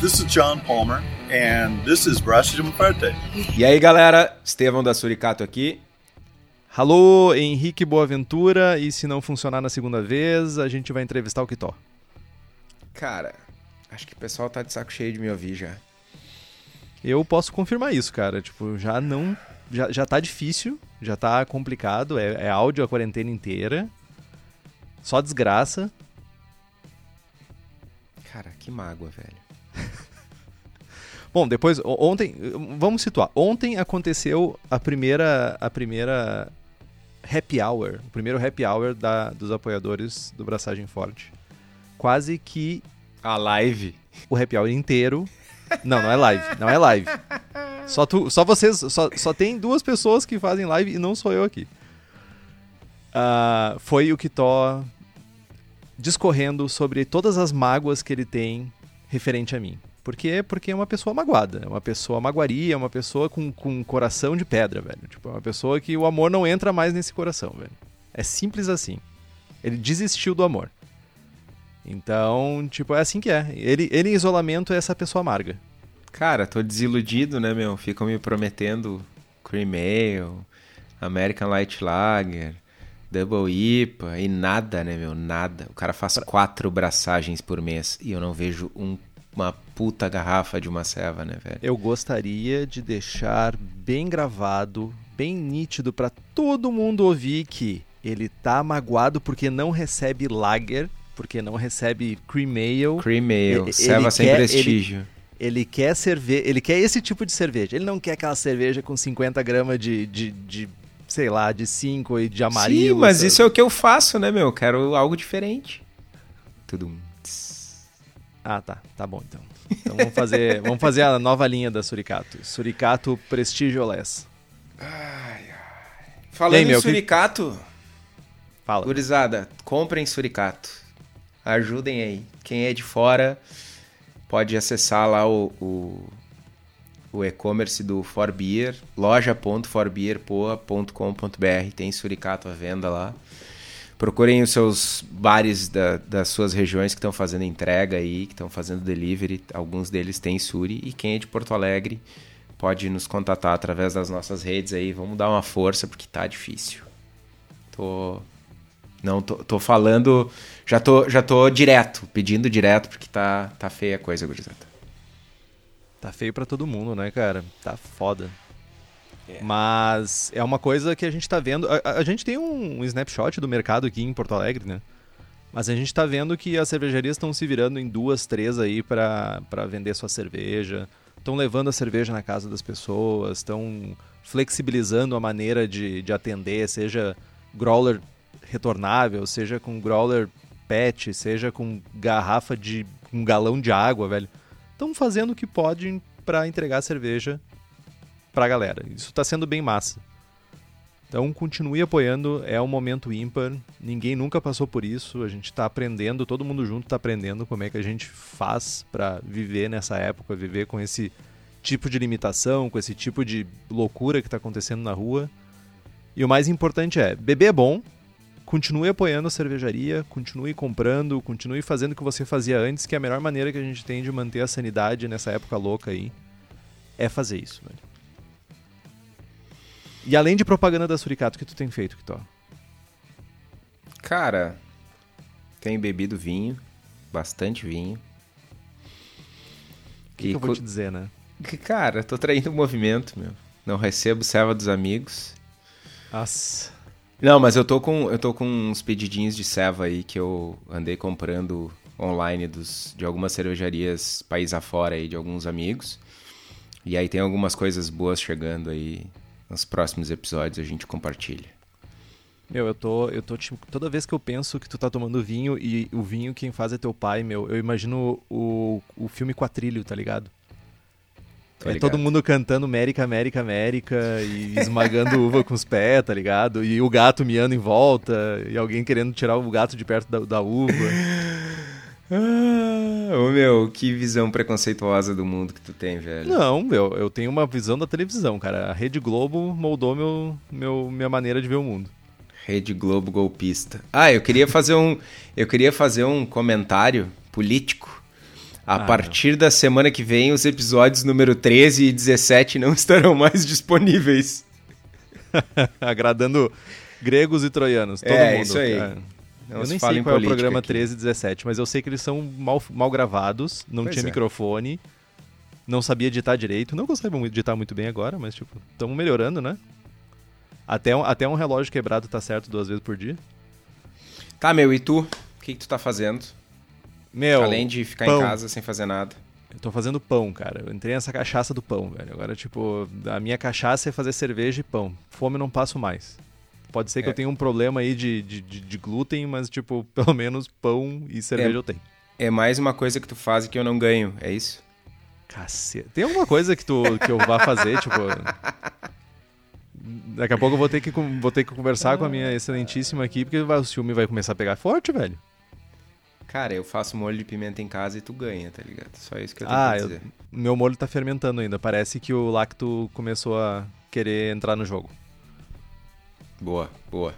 This is John Palmer, and this is Braço de Parte. E aí, galera, Estevão da Suricato aqui. Alô, Henrique Boaventura, e se não funcionar na segunda vez, a gente vai entrevistar o Kitó. Cara, acho que o pessoal tá de saco cheio de me ouvir já. Eu posso confirmar isso, cara. Tipo, já não. Já, já tá difícil, já tá complicado. É, é áudio a quarentena inteira. Só desgraça. Cara, que mágoa, velho. Bom, depois, ontem, vamos situar. Ontem aconteceu a primeira, a primeira happy hour, o primeiro happy hour da, dos apoiadores do Braçagem Forte. Quase que a live, o happy hour inteiro. Não, não é live, não é live. Só, tu, só vocês, só, só tem duas pessoas que fazem live e não sou eu aqui. Uh, foi o Kitó discorrendo sobre todas as mágoas que ele tem referente a mim. Por quê? Porque é uma pessoa magoada, é uma pessoa magoaria, é uma pessoa com, com um coração de pedra, velho. Tipo, é uma pessoa que o amor não entra mais nesse coração, velho. É simples assim. Ele desistiu do amor. Então, tipo, é assim que é. Ele, ele em isolamento é essa pessoa amarga. Cara, tô desiludido, né, meu? Ficam me prometendo Cream Ale, American Light Lager, Double IPA e nada, né, meu? Nada. O cara faz quatro braçagens por mês e eu não vejo um, uma puta garrafa de uma ceva, né, velho? Eu gostaria de deixar bem gravado, bem nítido para todo mundo ouvir que ele tá magoado porque não recebe lager, porque não recebe cream ale. Cream ale, ceva sem quer, prestígio. Ele, ele quer cerveja, ele quer esse tipo de cerveja. Ele não quer aquela cerveja com 50 gramas de, de, de sei lá, de 5 e de amarelo. Sim, mas sabe? isso é o que eu faço, né, meu? Quero algo diferente. Tudo. Ah, tá. Tá bom, então. Então vamos fazer, vamos fazer a nova linha da Suricato. Suricato Prestigio Less. Ai, ai. Falando aí, em meu, Suricato... Que... Fala. Gurizada, comprem Suricato. Ajudem aí. Quem é de fora pode acessar lá o, o o e-commerce do Forbeer, loja.forbeerpoa.com.br, tem suricato à venda lá. Procurem os seus bares da, das suas regiões que estão fazendo entrega aí, que estão fazendo delivery, alguns deles têm suri, e quem é de Porto Alegre pode nos contatar através das nossas redes aí, vamos dar uma força porque tá difícil. Tô não tô, tô falando, já tô já tô direto, pedindo direto porque tá tá feia a coisa, gurizada. Tá feio para todo mundo, né, cara? Tá foda. É. Mas é uma coisa que a gente tá vendo. A, a, gente tem um, snapshot do mercado aqui em Porto Alegre, né? Mas a gente tá vendo que as cervejarias estão se virando em duas, três aí para vender sua cerveja. Estão levando a cerveja na casa das pessoas, estão flexibilizando a maneira de, de atender, seja growler retornável, seja com growler PET, seja com garrafa de um galão de água, velho estão fazendo o que podem para entregar cerveja para a galera. Isso está sendo bem massa. Então continue apoiando, é um momento ímpar, ninguém nunca passou por isso, a gente está aprendendo, todo mundo junto está aprendendo como é que a gente faz para viver nessa época, viver com esse tipo de limitação, com esse tipo de loucura que está acontecendo na rua. E o mais importante é, beber é bom, continue apoiando a cervejaria, continue comprando, continue fazendo o que você fazia antes, que é a melhor maneira que a gente tem de manter a sanidade nessa época louca aí é fazer isso, velho. E além de propaganda da Suricato, o que tu tem feito, Kitó? Cara, tenho bebido vinho, bastante vinho. O que, que, eu vou te dizer, né? Que, cara, tô traindo o movimento, meu. Não recebo serva dos amigos. Nossa. Não, mas eu tô com eu tô com uns pedidinhos de ceva aí que eu andei comprando online dos, de algumas cervejarias país afora aí de alguns amigos. E aí tem algumas coisas boas chegando aí nos próximos episódios a gente compartilha. Meu, eu tô, eu tô tipo, toda vez que eu penso que tu tá tomando vinho e o vinho quem faz é teu pai, meu, eu imagino o, o filme Quatrilho, tá ligado? É todo mundo cantando América, América, América e esmagando uva com os pés, tá ligado? E o gato miando em volta e alguém querendo tirar o gato de perto da, da uva. Ah, ô meu, que visão preconceituosa do mundo que tu tem, velho. Não, meu, eu tenho uma visão da televisão, cara. A Rede Globo moldou meu, meu, minha maneira de ver o mundo. Rede Globo golpista. Ah, eu queria fazer um, eu queria fazer um comentário político A ah, partir não. da semana que vem, os episódios número 13 e 17 não estarão mais disponíveis. Agradando gregos e troianos, todo é, mundo. Isso aí. É. Eu nem sei qual é o programa aqui. 13 e 17, mas eu sei que eles são mal, mal gravados, não pois tinha é. microfone, não sabia editar direito. Não consigo editar muito bem agora, mas tipo, estamos melhorando, né? Até um, até um relógio quebrado tá certo duas vezes por dia. Tá, meu, e tu? O que, que tu tá fazendo? Meu. Além de ficar pão. em casa sem fazer nada. Eu tô fazendo pão, cara. Eu entrei nessa cachaça do pão, velho. Agora, tipo, a minha cachaça é fazer cerveja e pão. Fome eu não passo mais. Pode ser que é. eu tenha um problema aí de, de, de, de, glúten, mas, tipo, pelo menos pão e cerveja é, eu tenho. É mais uma coisa que tu faz e que eu não ganho, é isso? Caceta. Tem alguma coisa que, tu, que eu vá fazer, tipo. Daqui a pouco eu vou ter que, vou ter que conversar com a minha excelentíssima aqui, porque o ciúme vai começar a pegar forte, velho. Cara, eu faço molho de pimenta em casa e tu ganha, tá ligado? Só isso que eu tenho ah, pra dizer. Eu, meu molho tá fermentando ainda. Parece que o lacto começou a querer entrar no jogo. Boa, boa.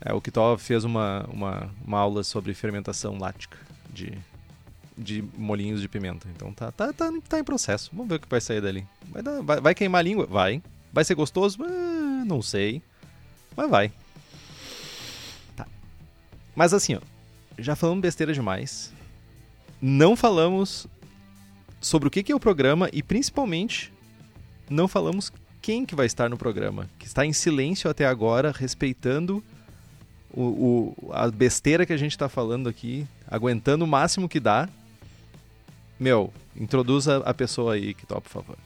É, o Kitó fez uma, uma, uma aula sobre fermentação lática de, de molinhos de pimenta. Então tá, tá, tá, tá em processo. Vamos ver o que vai sair dali. Vai, dar, vai, vai queimar a língua? Vai. Vai ser gostoso? Ah, não sei. Mas vai. Tá. Mas assim, ó. Já falamos besteira demais. Não falamos sobre o que é o programa e principalmente não falamos quem que vai estar no programa, que está em silêncio até agora, respeitando o, o a besteira que a gente está falando aqui, aguentando o máximo que dá. Meu, introduza a pessoa aí, que top, por favor.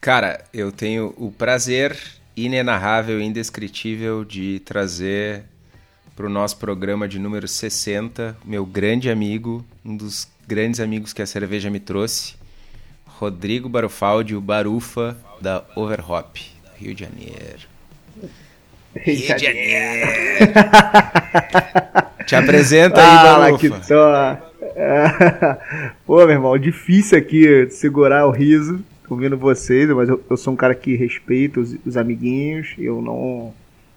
Cara, eu tenho o prazer inenarrável indescritível de trazer para o nosso programa de número 60, meu grande amigo, um dos grandes amigos que a cerveja me trouxe, Rodrigo Barufaldi, o Barufa da Overhop, Rio de Janeiro. Rio de Janeiro. Te apresenta aí, ah, Barufa. Pô, meu irmão, difícil aqui segurar o riso ouvindo vocês, mas eu, eu, sou um cara que respeita os, os amiguinhos, eu não,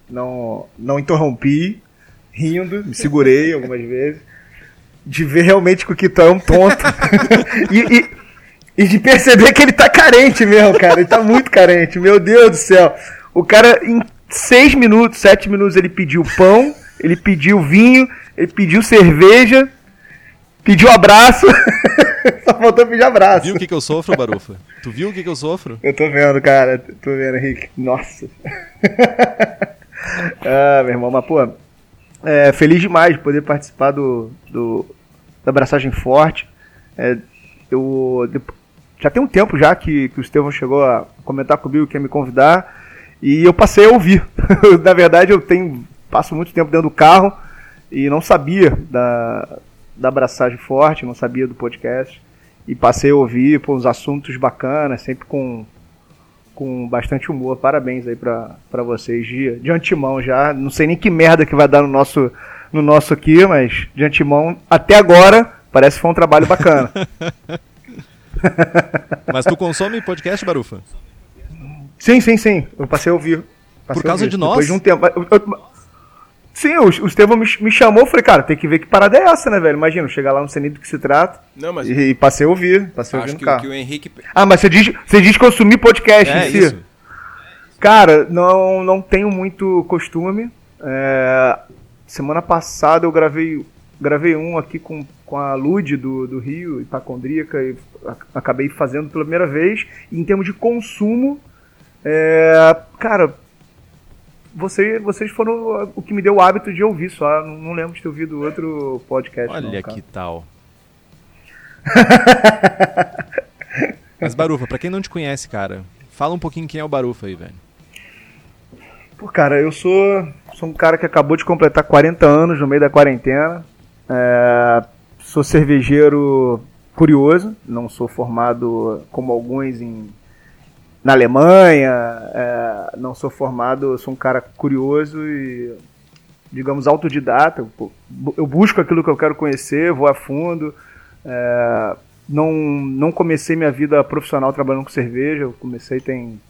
não, não interrompi rindo, me segurei algumas vezes, de ver realmente que o Kitó é um tonto. e, e, e, de perceber que ele tá carente mesmo, cara. Ele tá muito carente, meu Deus do céu. O cara, em seis minutos, sete minutos, ele pediu pão, ele pediu vinho, ele pediu cerveja, pediu abraço. Só faltou pedir abraço. Viu o que, que eu sofro, Barufa? Tu viu o que, que eu sofro? Eu tô vendo, cara. Tô vendo, Henrique. Nossa. ah, meu irmão, mas pô, é, feliz demais de poder participar do, do da abraçagem forte. É, eu já tem um tempo já que, que o Estevão chegou a comentar comigo que ia me convidar e eu passei a ouvir. Na verdade, eu tenho passo muito tempo dentro do carro e não sabia da, da abraçagem forte, não sabia do podcast e passei a ouvir por uns assuntos bacanas, sempre com com bastante humor. Parabéns aí pra, pra vocês de, de antemão já. Não sei nem que merda que vai dar no nosso, no nosso aqui, mas de antemão, até agora, parece que foi um trabalho bacana. mas tu consome podcast, Barufa? Sim, sim, sim. Eu passei a ouvir. Passei Por causa ouvir. de nós? Depois de um tempo. Eu, eu, Sim, o, o Estevão me, me chamou, falei, cara, tem que ver que parada é essa, né, velho? Imagina, chegar lá, não sei nem do que se trata. Não, mas... E, e passei a ouvir, passei a ouvir no que, carro. Que o Henrique... Ah, mas você diz, você diz consumir podcast é, em si? Isso. Cara, não, não tenho muito costume. É, semana passada eu gravei, gravei um aqui com, com a Lud do, do Rio, Ipacondríaca, e acabei fazendo pela primeira vez. E em termos de consumo, é, cara, você, vocês foram o que me deu o hábito de ouvir só. Não, não lembro de ter ouvido outro podcast. Olha não, que tal. Mas Barufa, pra quem não te conhece, cara, fala um pouquinho quem é o Barufa aí, velho. Pô, cara, eu sou, sou um cara que acabou de completar 40 anos no meio da quarentena. É, sou cervejeiro curioso, não sou formado como alguns em na Alemanha, é, não sou formado, sou um cara curioso e, digamos, autodidata. Eu busco aquilo que eu quero conhecer, vou a fundo. É, não, não comecei minha vida profissional trabalhando com cerveja, eu comecei tem.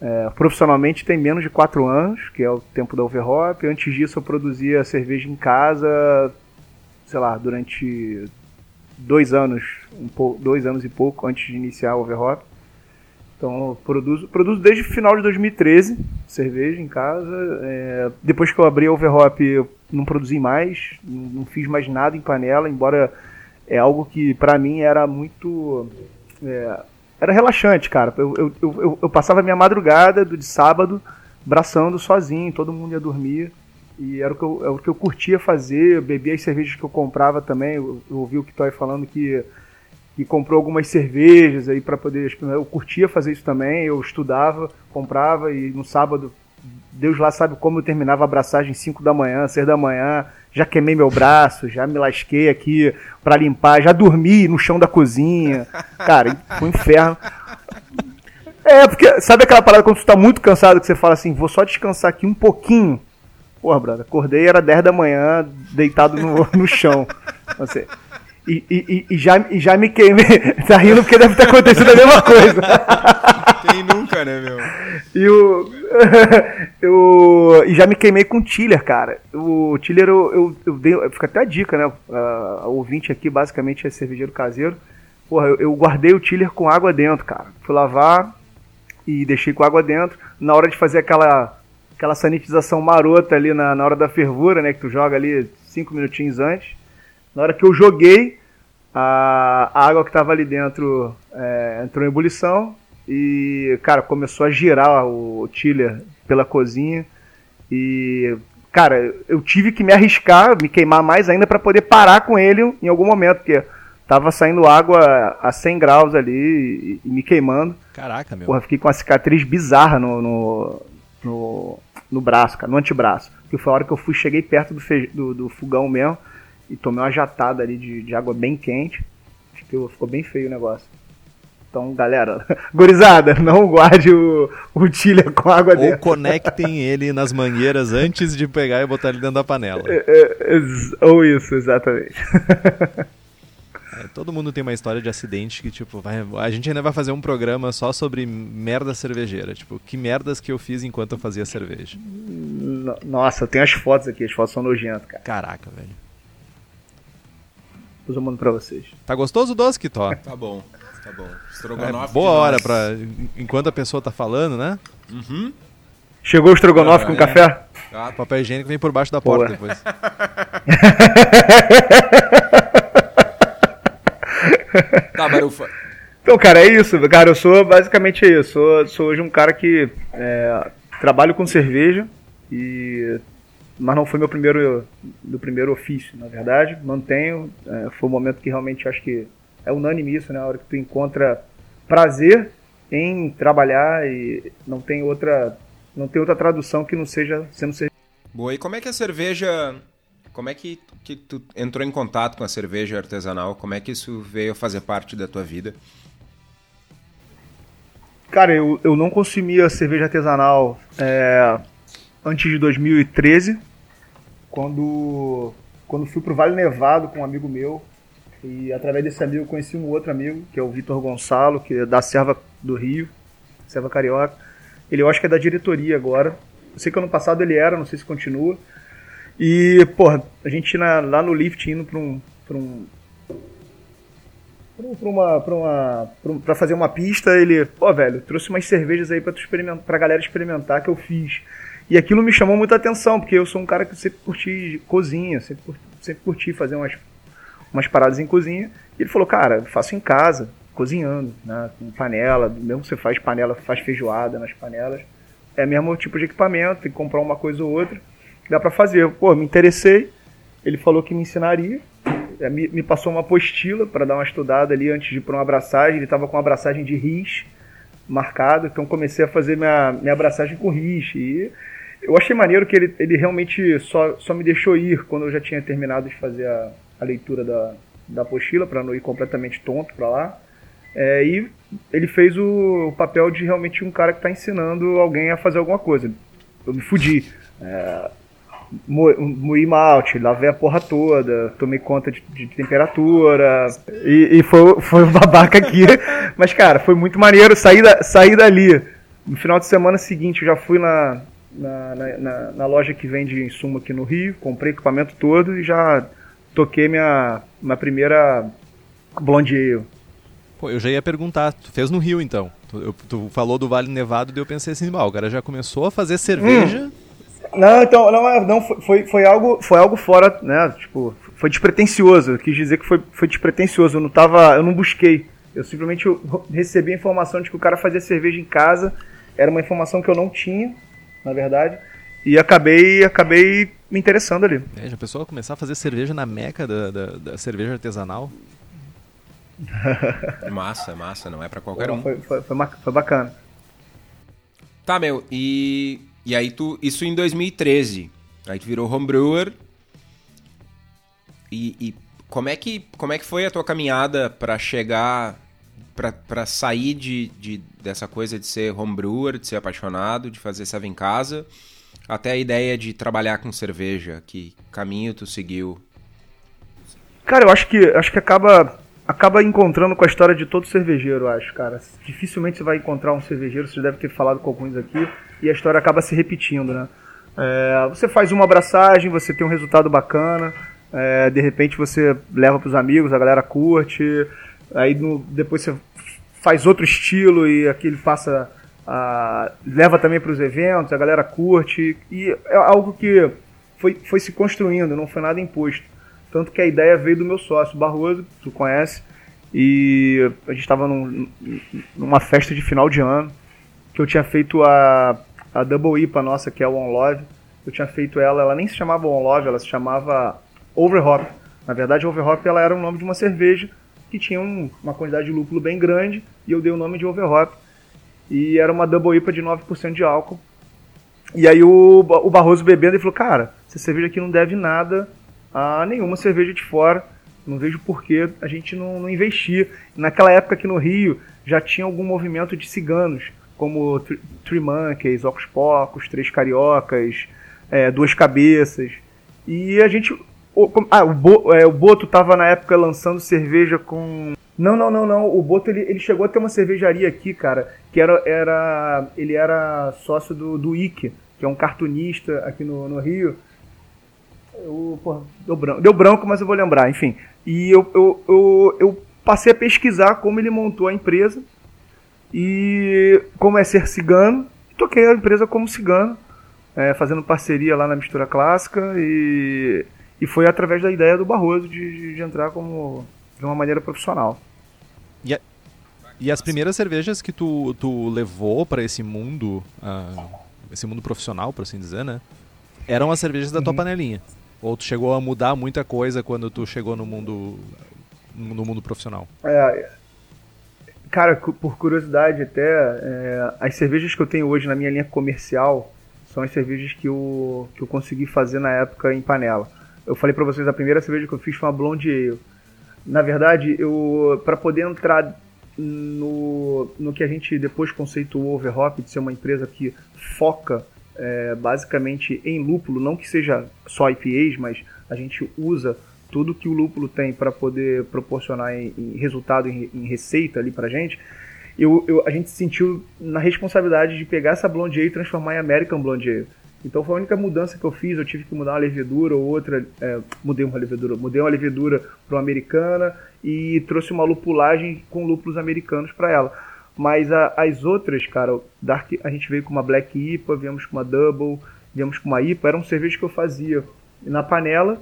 É, profissionalmente tem menos de 4 anos, que é o tempo da Overhop. Antes disso eu produzia cerveja em casa, sei lá, durante dois anos, um pouco, dois anos e pouco antes de iniciar o Overhop. Então, produzo, produzo desde o final de 2013 cerveja em casa. É, depois que eu abri a Overhop, eu não produzi mais, não, fiz mais nada em panela, embora é algo que para mim era muito. É, era relaxante, cara. Eu, eu, eu, eu, passava minha madrugada de sábado braçando sozinho, todo mundo ia dormir. E era o que eu, era o que eu curtia fazer, eu bebia as cervejas que eu comprava também. Eu, eu ouvi o Kitoy falando que, que comprou algumas cervejas aí para poder. Eu curtia fazer isso também, eu estudava, comprava e no sábado, Deus lá sabe como eu terminava a abraçagem 5 da manhã, 6 da manhã. Já queimei meu braço, já me lasquei aqui para limpar, já dormi no chão da cozinha. Cara, foi um inferno. É, porque sabe aquela parada quando tu tá muito cansado que você fala assim, vou só descansar aqui um pouquinho. Porra, brother, acordei, era 10 da manhã, deitado no, no chão. Você, e, e, e, já, e já me queimei. tá rindo porque deve ter acontecido a mesma coisa. Quem nunca, né, meu? E o. eu, e já me queimei com o Tiller, cara. O Tiller, eu, eu, eu dei. Fica até a dica, né? Uh, o ouvinte aqui basicamente é cervejeiro caseiro. Porra, eu, eu guardei o Tiller com água dentro, cara. Fui lavar, e deixei com água dentro. Na hora de fazer aquela, aquela sanitização marota ali na, na hora da fervura, né? Que tu joga ali cinco minutinhos antes. Na hora que eu joguei, a, a água que estava ali dentro é, entrou em ebulição e, cara, começou a girar o, tiller pela cozinha. E, cara, eu tive que me arriscar, me queimar mais ainda para poder parar com ele em algum momento, porque tava saindo água a 100 graus ali e, me queimando. Caraca, meu. Porra, fiquei com uma cicatriz bizarra no, no, no, no braço, cara, no antebraço. Que foi a hora que eu fui, cheguei perto do, do, do fogão mesmo e tomei uma jatada ali de, de água bem quente. Ficou, ficou bem feio o negócio. Então, galera, gorizada, não guarde o, o tilha com água Ou dentro. Ou conectem ele nas mangueiras antes de pegar e botar ele dentro da panela. É, é, ou isso, exatamente. É, todo mundo tem uma história de acidente que, tipo, vai, a gente ainda vai fazer um programa só sobre merda cervejeira. Tipo, que merdas que eu fiz enquanto eu fazia cerveja. Nossa, tem as fotos aqui, as fotos são nojentas, cara. Caraca, velho. Depois eu mando pra vocês. Tá gostoso o doce, Kitó? Tá bom, tá bom. Estrogonofe é boa hora pra. Enquanto a pessoa tá falando, né? Uhum. Chegou o estrogonofe ah, com é. café? Ah, papel higiênico vem por baixo da porta depois. tá, Barufa. Então, cara, é isso. Cara, eu sou basicamente isso. Sou, sou hoje um cara que é, trabalho com cerveja e mas não foi meu primeiro do primeiro ofício, na verdade. Mantenho. É, foi um momento que realmente acho que é unânime isso, né? A hora que tu encontra prazer em trabalhar e não tem outra não tem outra tradução que não seja sendo cerveja. Boa. E como é que a cerveja como é que, que tu entrou em contato com a cerveja artesanal? Como é que isso veio fazer parte da tua vida? Cara, eu, eu não consumia cerveja artesanal é, antes de 2013, quando, quando fui pro Vale Nevado com um amigo meu. E através desse amigo conheci um outro amigo, que é o Vitor Gonçalo, que é da Serva do Rio, Serva Carioca. Ele eu acho que é da diretoria agora. Eu sei que ano passado ele era, não sei se continua. E, porra, a gente na, lá no lift indo pra um. Pra um pra uma, uma pra fazer uma pista, ele, pô, velho, trouxe umas cervejas aí pra, tu experimentar, pra galera experimentar que eu fiz. E aquilo me chamou muita atenção, porque eu sou um cara que sempre curti cozinha, sempre curti, sempre curti fazer umas, umas paradas em cozinha. E ele falou, cara, faço em casa, cozinhando, né, com panela, mesmo você faz panela, faz feijoada nas panelas, é mesmo tipo de equipamento, tem que comprar uma coisa ou outra dá para fazer. Pô, me interessei. Ele falou que me ensinaria. É, me, me passou uma apostila para dar uma estudada ali antes de ir para uma abraçagem. Ele estava com uma abraçagem de RIS marcado, então comecei a fazer minha, minha abraçagem com RIS. E eu achei maneiro que ele, ele realmente só, só me deixou ir quando eu já tinha terminado de fazer a, a leitura da, da apostila, para não ir completamente tonto para lá. É, e ele fez o, o, papel de realmente um cara que está ensinando alguém a fazer alguma coisa. Eu me fudi. É, moí malte, lavei a porra toda, tomei conta de, de temperatura e, e, foi, foi um babaca aqui. Mas, cara, foi muito maneiro sair, da, sair dali. No final de semana seguinte, eu já fui na, na, na, na loja que vende insumo aqui no Rio, comprei equipamento todo e já toquei minha, minha primeira Blonde Ale. Pô, eu já ia perguntar, tu fez no Rio então? Tu, eu, tu falou do Vale Nevado e eu pensei assim, ah, o cara já começou a fazer cerveja. Hum. Não, então, não, é, não foi, foi, algo, foi algo fora, né? Tipo, foi despretensioso. Eu quis dizer que foi, foi despretensioso. Eu não tava, eu não busquei. Eu simplesmente recebi a informação de que o cara fazia cerveja em casa. Era uma informação que eu não tinha, na verdade. E acabei, acabei me interessando ali. É, já pensou começar a fazer cerveja na meca da, da, da cerveja artesanal? massa, massa, não é para qualquer um. Foi, foi, foi, foi bacana. Tá, meu, e e aí tu. Isso em 2013. Aí tu virou homebrewer. E, e como, é que, como é que foi a tua caminhada para chegar. Para sair de, de, dessa coisa de ser homebrewer, de ser apaixonado, de fazer serve em casa, até a ideia de trabalhar com cerveja? Que caminho tu seguiu? Cara, eu acho que acho que acaba acaba encontrando com a história de todo cervejeiro, acho, cara. Dificilmente você vai encontrar um cervejeiro, você deve ter falado com alguns aqui, e a história acaba se repetindo, né? É, você faz uma abraçagem, você tem um resultado bacana, é, de repente você leva para os amigos, a galera curte, aí no, depois você faz outro estilo e aquele passa a, leva também para os eventos, a galera curte, e é algo que foi, foi se construindo, não foi nada imposto. Tanto que a ideia veio do meu sócio, Barroso, tu conhece, e a gente estava num, numa festa de final de ano, que eu tinha feito a, a Double IPA nossa, que é o One Love. Eu tinha feito ela, ela nem se chamava One Love, ela se chamava Overhop. Na verdade, Overhop ela era o nome de uma cerveja que tinha um, uma quantidade de lúpulo bem grande, e eu dei o nome de Overhop. E era uma Double IPA de 9% de álcool. E aí o, o Barroso bebendo e falou, cara, essa cerveja aqui não deve nada a nenhuma cerveja de fora. Não vejo por que a gente não, não investir. Naquela época aqui no Rio já tinha algum movimento de ciganos, como Three Monkeys, Ocos Pocos, Três Cariocas, é, Duas Cabeças. E a gente. O, ah, o, Bo, é, o Boto estava na época lançando cerveja com. Não, não, não, não. O Boto ele, ele chegou a ter uma cervejaria aqui, cara, que era. era ele era sócio do, do Ike, que é um cartunista aqui no, no Rio. Eu, porra, deu, branco, deu branco, mas eu vou lembrar, enfim. E eu, eu, eu, eu passei a pesquisar como ele montou a empresa e como é ser cigano. Toquei a empresa como cigano, é, fazendo parceria lá na mistura clássica e, e foi através da ideia do Barroso de, de entrar como de uma maneira profissional. E, a, e as primeiras cervejas que tu, tu levou para esse mundo, uh, esse mundo profissional, por assim dizer, né? Eram as cervejas da tua uhum. panelinha. Ou tu chegou a mudar muita coisa quando tu chegou no mundo no mundo profissional? É, cara, por curiosidade até, é, as cervejas que eu tenho hoje na minha linha comercial são as cervejas que eu, que eu consegui fazer na época em panela. Eu falei para vocês, a primeira cerveja que eu fiz foi uma Blonde Ale. Na verdade, eu para poder entrar no, no que a gente depois conceituou Overhop de ser uma empresa que foca é, basicamente em lúpulo, não que seja só IPAs, mas a gente usa tudo que o lúpulo tem para poder proporcionar em, em resultado, em, em, receita ali para gente. Eu, eu, a gente se sentiu na responsabilidade de pegar essa Blonde Ale e transformar em American Blonde Ale. Então foi a única mudança que eu fiz. Eu tive que mudar uma levedura ou outra. É, mudei uma levedura, mudei uma levedura para uma americana e trouxe uma lupulagem com lúpulos americanos para ela. Mas a, as outras, cara, Dark, a gente veio com uma Black IPA, viemos com uma Double, viemos com uma IPA, eram cervejas que eu fazia na panela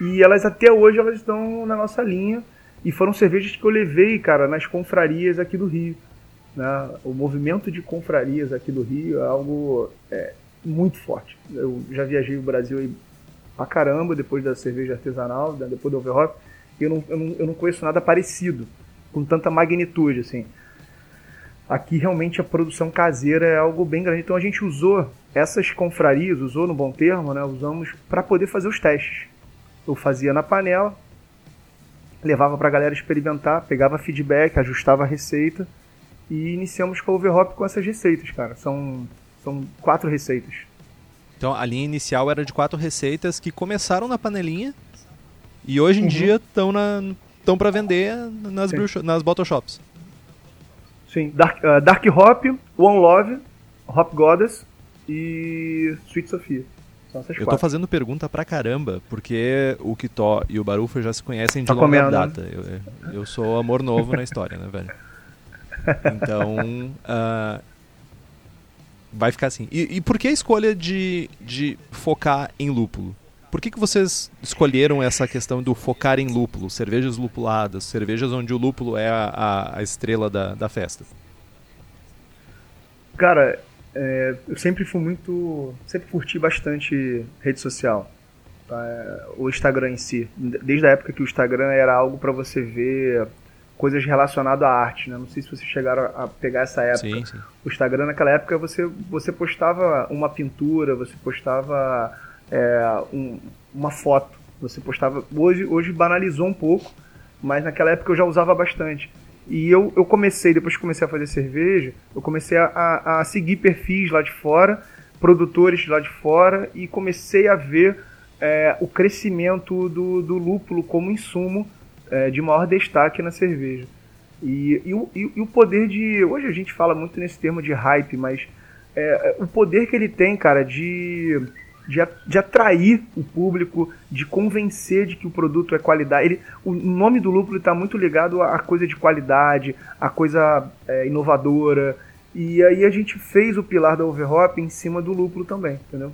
e elas até hoje elas estão na nossa linha e foram cervejas que eu levei, cara, nas confrarias aqui do Rio. Né? O movimento de confrarias aqui do Rio é algo é, muito forte. Eu já viajei o Brasil aí pra caramba depois da cerveja artesanal, depois do Overhop, e eu não, eu, não, eu não conheço nada parecido, com tanta magnitude, assim aqui realmente a produção caseira é algo bem grande. Então a gente usou essas confrarias, usou no bom termo, né? Usamos para poder fazer os testes. Eu fazia na panela, levava para a galera experimentar, pegava feedback, ajustava a receita e iniciamos com o Overhop com essas receitas, cara. São, são quatro receitas. Então a linha inicial era de quatro receitas que começaram na panelinha e hoje em uhum. dia estão na estão para vender nas, nas bottle shops. Sim, Dark, uh, Dark Hop, One Love, Hop Goddess e Sweet Sophia. São essas eu quatro. tô fazendo pergunta pra caramba, porque o Kitó e o Barufa já se conhecem de tá longa comendo, data. Né? Eu, eu sou amor novo na história, né, velho? Então, uh, vai ficar assim. E, e, por que a escolha de, de focar em lúpulo? Por que, que vocês escolheram essa questão do focar em lúpulo? Cervejas lupuladas, cervejas onde o lúpulo é a, a, estrela da, da festa? Cara, é, eu sempre fui muito. Sempre curti bastante rede social. Tá? O Instagram em si. Desde a época que o Instagram era algo para você ver coisas relacionadas à arte, né? Não sei se vocês chegaram a pegar essa época. Sim, sim. O Instagram naquela época você, você postava uma pintura, você postava é, um, uma foto, você postava. Hoje, hoje banalizou um pouco, mas naquela época eu já usava bastante. E eu, eu comecei, depois que comecei a fazer cerveja, eu comecei a, a seguir perfis lá de fora, produtores lá de fora, e comecei a ver é, o crescimento do, do lúpulo como insumo é, de maior destaque na cerveja. E, e, o, e, o poder de. Hoje a gente fala muito nesse termo de hype, mas é, o poder que ele tem, cara, de de, de atrair o público, de convencer de que o produto é qualidade. Ele, o nome do lúpulo está muito ligado à coisa de qualidade, à coisa é, inovadora. E aí a gente fez o pilar da overhop em cima do lúpulo também, entendeu?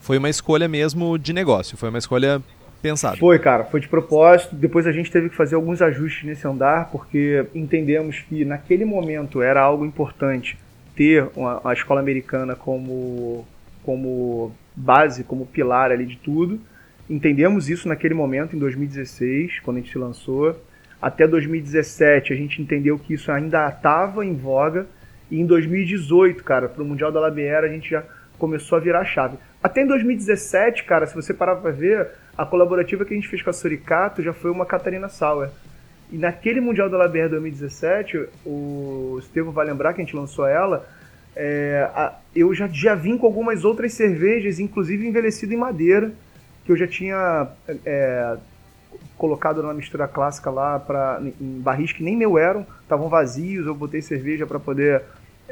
Foi uma escolha mesmo de negócio, foi uma escolha pensada. Foi, cara, foi de propósito. Depois a gente teve que fazer alguns ajustes nesse andar, porque entendemos que naquele momento era algo importante ter uma, a escola americana como, como base, como pilar ali de tudo. Entendemos isso naquele momento, em 2016, quando a gente se lançou. Até 2017 a gente entendeu que isso ainda estava em voga. E em 2018, cara, para o Mundial da Labiera a gente já começou a virar chave. Até em 2017, cara, se você parar para ver, a colaborativa que a gente fez com a Suricato já foi uma Catarina Sauer. E naquele Mundial da Labiera 2017, o Estevam vai lembrar que a gente lançou ela, é, a, eu já, já vim com algumas outras cervejas, inclusive envelhecido em madeira, que eu já tinha é, colocado na mistura clássica lá pra, em barris que nem meu eram, estavam vazios, eu botei cerveja para poder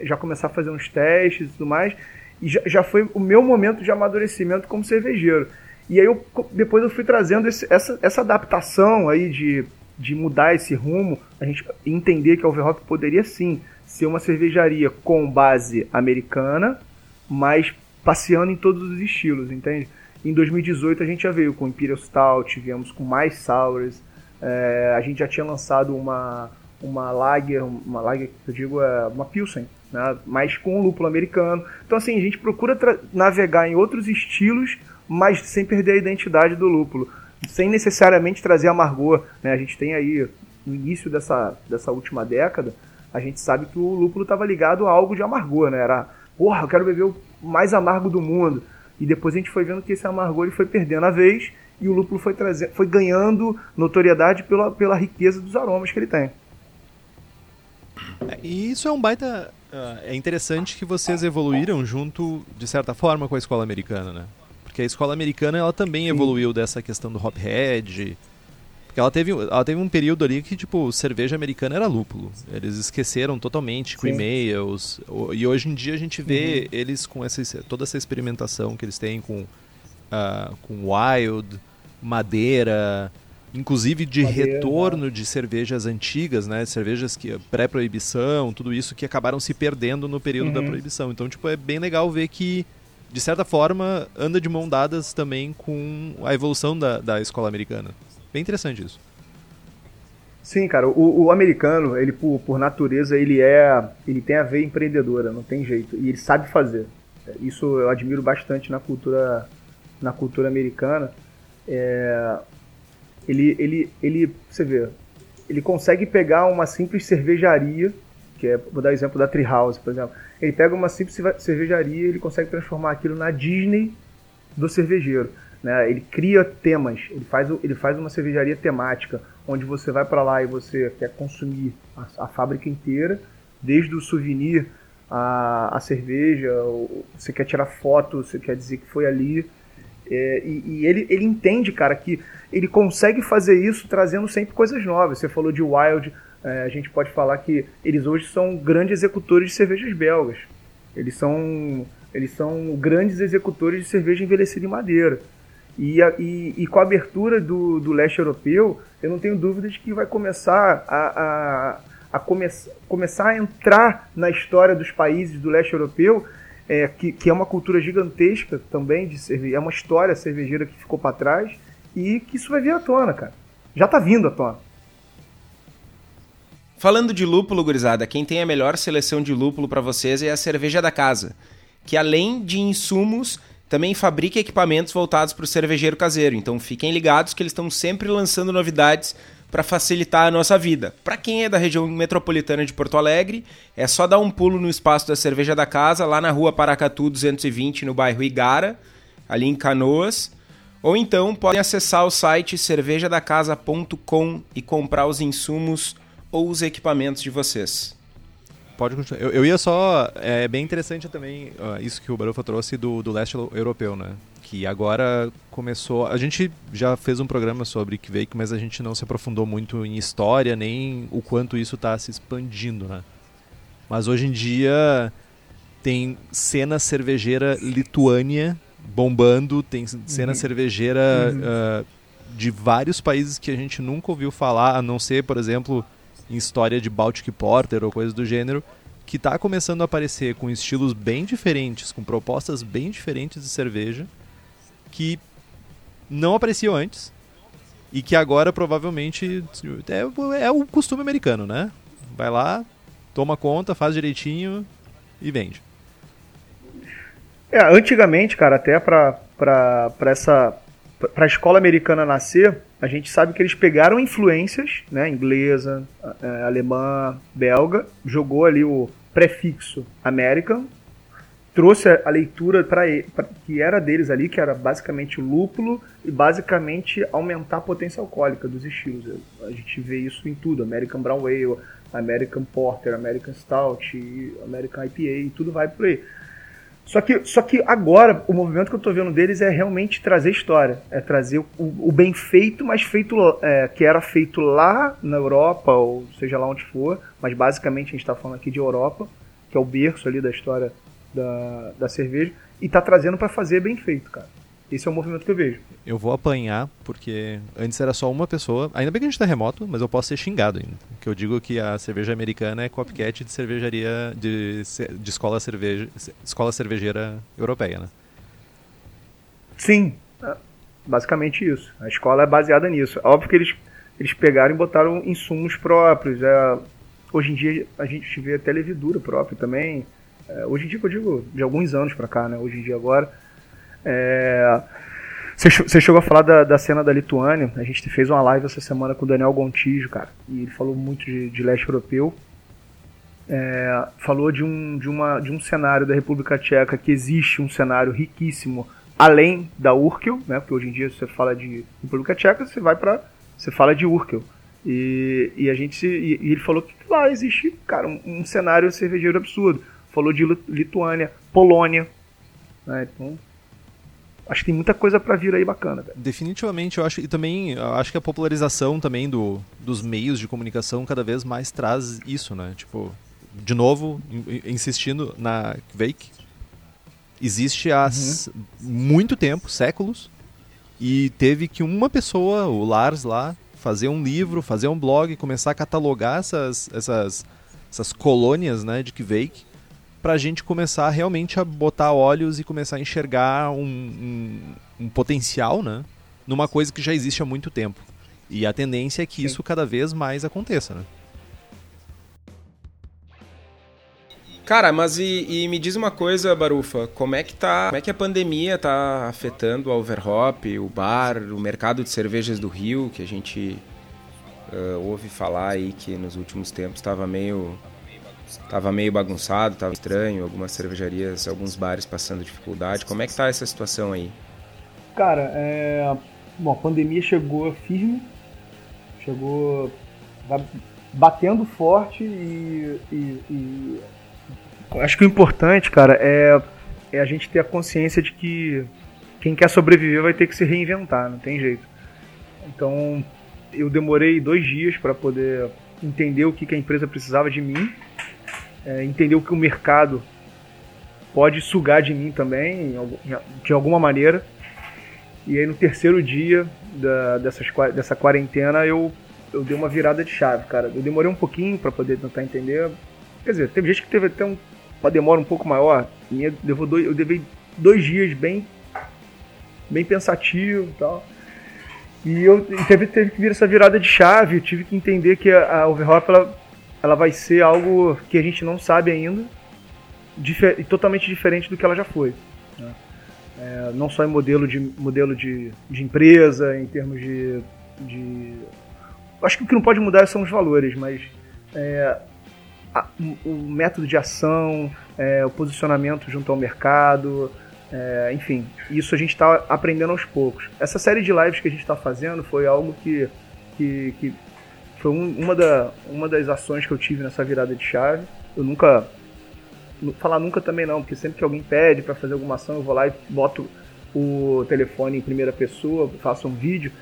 já começar a fazer uns testes e tudo mais. E já, já foi o meu momento de amadurecimento como cervejeiro. E aí eu, depois eu fui trazendo esse, essa, essa adaptação aí de, de mudar esse rumo, a gente entender que a Overhop poderia sim ser uma cervejaria com base americana, mas passeando em todos os estilos, entende? Em 2018 a gente já veio com Imperial Stout, viemos com mais sours, é, a gente já tinha lançado uma, uma lager, uma lager que eu digo é uma Pilsen, né? mas com lúpulo americano. Então assim, a gente procura navegar em outros estilos, mas sem perder a identidade do lúpulo, sem necessariamente trazer amargor. Né? A gente tem aí, no início dessa, dessa última década, a gente sabe que o lúpulo estava ligado a algo de amargor, né? Era, porra, eu quero beber o mais amargo do mundo. E depois a gente foi vendo que esse amargor ele foi perdendo a vez e o lúpulo foi, trazendo, foi ganhando notoriedade pela, pela riqueza dos aromas que ele tem. É, e isso é um baita. Uh, é interessante que vocês evoluíram junto, de certa forma, com a escola americana, né? Porque a escola americana ela também Sim. evoluiu dessa questão do hophead, porque ela teve, ela teve um período ali que, tipo, cerveja americana era lúpulo. Eles esqueceram totalmente cream ales. E hoje em dia a gente vê uhum. eles com essa, toda essa experimentação que eles têm com, uh, com wild, madeira, inclusive de madeira, retorno de cervejas antigas, né? Cervejas que pré-proibição, tudo isso que acabaram se perdendo no período uhum. da proibição. Então, tipo, é bem legal ver que de certa forma, anda de mão dadas também com a evolução da, da escola americana. Bem interessante isso. Sim, cara, o, o, americano, ele por, por natureza, ele é. ele tem a veia empreendedora, não tem jeito. E ele sabe fazer. Isso eu admiro bastante na cultura, na cultura americana. É, ele, ele, ele, você vê, ele consegue pegar uma simples cervejaria, que é, vou dar o exemplo da Treehouse, por exemplo. Ele pega uma simples cervejaria e ele consegue transformar aquilo na Disney do cervejeiro. Né? Ele cria temas, ele faz, ele faz uma cervejaria temática, onde você vai para lá e você quer consumir a, a, fábrica inteira, desde o souvenir a cerveja, você quer tirar foto, você quer dizer que foi ali. É, e, e ele, ele entende, cara, que ele consegue fazer isso trazendo sempre coisas novas. Você falou de Wild, é, a gente pode falar que eles hoje são grandes executores de cervejas belgas. Eles são Eles são grandes executores de cerveja envelhecida em madeira. E, a, e, e, com a abertura do, do leste europeu, eu não tenho dúvida de que vai começar a, a, a come, começar a entrar na história dos países do leste europeu, é, que, que é uma cultura gigantesca também de cerveja, é uma história cervejeira que ficou para trás e que isso vai vir à tona, cara. Já tá vindo à tona. Falando de lúpulo, gurizada, quem tem a melhor seleção de lúpulo para vocês é a Cerveja da Casa, que além de insumos também fabrica equipamentos voltados para o cervejeiro caseiro. Então fiquem ligados que eles estão sempre lançando novidades para facilitar a nossa vida. Para quem é da região metropolitana de Porto Alegre, é só dar um pulo no espaço da Cerveja da Casa, lá na rua Paracatu 220, no bairro Igara, ali em Canoas. Ou então podem acessar o site cervejadacasa.com e comprar os insumos ou os equipamentos de vocês. Pode continuar. Eu, eu ia só. É bem interessante também uh, isso que o Barufa trouxe do, do leste europeu, né? Que agora começou. A gente já fez um programa sobre Kvake, mas a gente não se aprofundou muito em história, nem o quanto isso está se expandindo, né? Mas hoje em dia tem cena cervejeira Lituânia bombando, tem cena uhum. cervejeira uhum. Uh, de vários países que a gente nunca ouviu falar, a não ser, por exemplo, em história de Baltic Porter ou coisas do gênero, que está começando a aparecer com estilos bem diferentes, com propostas bem diferentes de cerveja, que não apareciam antes e que agora provavelmente é, é o costume americano, né? Vai lá, toma conta, faz direitinho e vende. É, antigamente, cara, até para essa para a escola americana nascer, a gente sabe que eles pegaram influências, né, inglesa, é, alemã, belga, jogou ali o prefixo American, trouxe a leitura para que era deles ali, que era basicamente lúpulo e basicamente aumentar a potência alcoólica dos estilos. A gente vê isso em tudo, American Brown Ale, American Porter, American Stout, American IPA, tudo vai por aí. Só que, só que agora o movimento que eu estou vendo deles é realmente trazer história, é trazer o, o bem feito, mas feito é, que era feito lá na Europa ou seja lá onde for, mas basicamente a gente está falando aqui de Europa, que é o berço ali da história da, da cerveja, e está trazendo para fazer bem feito, cara. Esse é o movimento que eu vejo. Eu vou apanhar, porque antes era só uma pessoa. Ainda bem que a gente tá remoto, mas eu posso ser xingado ainda. Que eu digo que a cerveja americana é copycat de cervejaria. de, de escola, cerveja, escola cervejeira europeia, né? Sim, é basicamente isso. A escola é baseada nisso. Óbvio que eles, eles pegaram e botaram insumos próprios. É, hoje em dia a gente vê até levedura própria também. É, hoje em dia, eu digo, de alguns anos para cá, né? Hoje em dia agora é, você chegou a falar da, da, cena da Lituânia. A gente fez uma live essa semana com o Daniel Gontijo, cara. E ele falou muito de, de leste europeu. É, falou de um, de, uma, de um cenário da República Tcheca que existe um cenário riquíssimo além da Urkel, né? Porque hoje em dia você fala de República Tcheca, você vai para você fala de Urkel. E, e a gente e, e, ele falou que lá existe, cara, um, um cenário cervejeiro absurdo. Falou de Lituânia, Polônia, né? Então acho que tem muita coisa para vir aí bacana. Definitivamente, eu acho e também eu acho que a popularização também do, dos meios de comunicação cada vez mais traz isso, né? Tipo, de novo, insistindo na Vake, existe há uhum. muito tempo, séculos, e teve que uma pessoa, o Lars lá, fazer um livro, fazer um blog, começar a catalogar essas, essas, essas colônias né, de Kvake para a gente começar realmente a botar olhos e começar a enxergar um, um, um, potencial né, numa coisa que já existe há muito tempo. E a tendência é que Sim. isso cada vez mais aconteça. Né? Cara, mas e, e, me diz uma coisa, Barufa, como é que tá, como é que a pandemia tá afetando a Overhop, o bar, o mercado de cervejas do Rio, que a gente uh, ouve falar aí que nos últimos tempos estava meio Tava meio bagunçado, tava estranho, algumas cervejarias, alguns bares passando dificuldade. Como é que tá essa situação aí? Cara, é... Bom, a pandemia chegou firme, chegou batendo forte e, e, e... acho que o importante, cara, é, é a gente ter a consciência de que quem quer sobreviver vai ter que se reinventar, não tem jeito. Então, eu demorei dois dias para poder entender o que, que a empresa precisava de mim é, entender o que o mercado pode sugar de mim também, de alguma maneira. E aí no terceiro dia da, dessas, dessa quarentena eu, eu dei uma virada de chave, cara. Eu demorei um pouquinho para poder tentar entender. Quer dizer, teve gente que teve até um, uma demora um pouco maior. Eu, levou dois, eu levei dois dias bem, bem pensativo e tal. E eu teve, teve que vir essa virada de chave, tive que entender que a, a Overhop ela, ela vai ser algo que a gente não sabe ainda, difer, totalmente diferente do que ela já foi. Né? É, não só em modelo de, modelo de, de empresa, em termos de, de. Acho que o que não pode mudar são os valores, mas é, a, o método de ação, é, o posicionamento junto ao mercado, é, enfim, isso a gente está aprendendo aos poucos. Essa série de lives que a gente está fazendo foi algo que, que, que foi um, uma, da, uma das ações que eu tive nessa virada de chave. Eu nunca. Falar nunca também não, porque sempre que alguém pede para fazer alguma ação, eu vou lá e boto o telefone em primeira pessoa, faço um vídeo.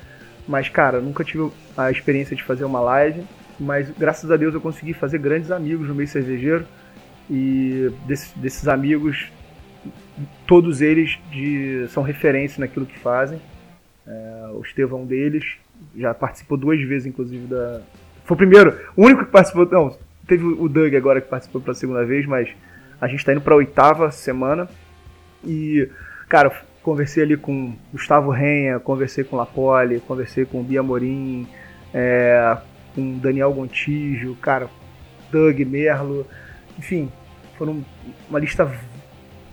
Mas, cara, nunca tive a experiência de fazer uma live. Mas graças a Deus eu consegui fazer grandes amigos no meio cervejeiro. E desses, desses amigos todos eles de, são referência naquilo que fazem. É, o Estevão deles já participou duas vezes, inclusive, da. Foi o primeiro, o único que participou. Não, teve o Doug agora que participou pela segunda vez, mas a gente está indo para a oitava semana. E, cara, conversei ali com Gustavo Renha, conversei com Lapoli, conversei com Bia Morim, é, com Daniel Gontijo, cara, Doug Merlo, enfim, foram uma lista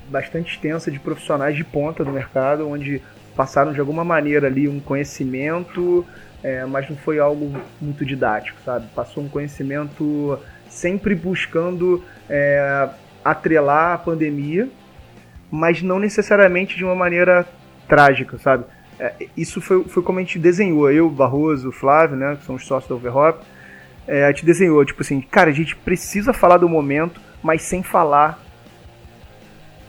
bastante extensa de profissionais de ponta do mercado, onde passaram de alguma maneira ali um conhecimento, é, mas não foi algo muito didático, sabe? Passou um conhecimento sempre buscando é, atrelar a pandemia, mas não necessariamente de uma maneira trágica, sabe? É, isso foi, foi como a gente desenhou, eu, Barroso, Flávio, né, que são os sócios da Overhop, é, a gente desenhou, tipo assim, cara, a gente precisa falar do momento, mas sem falar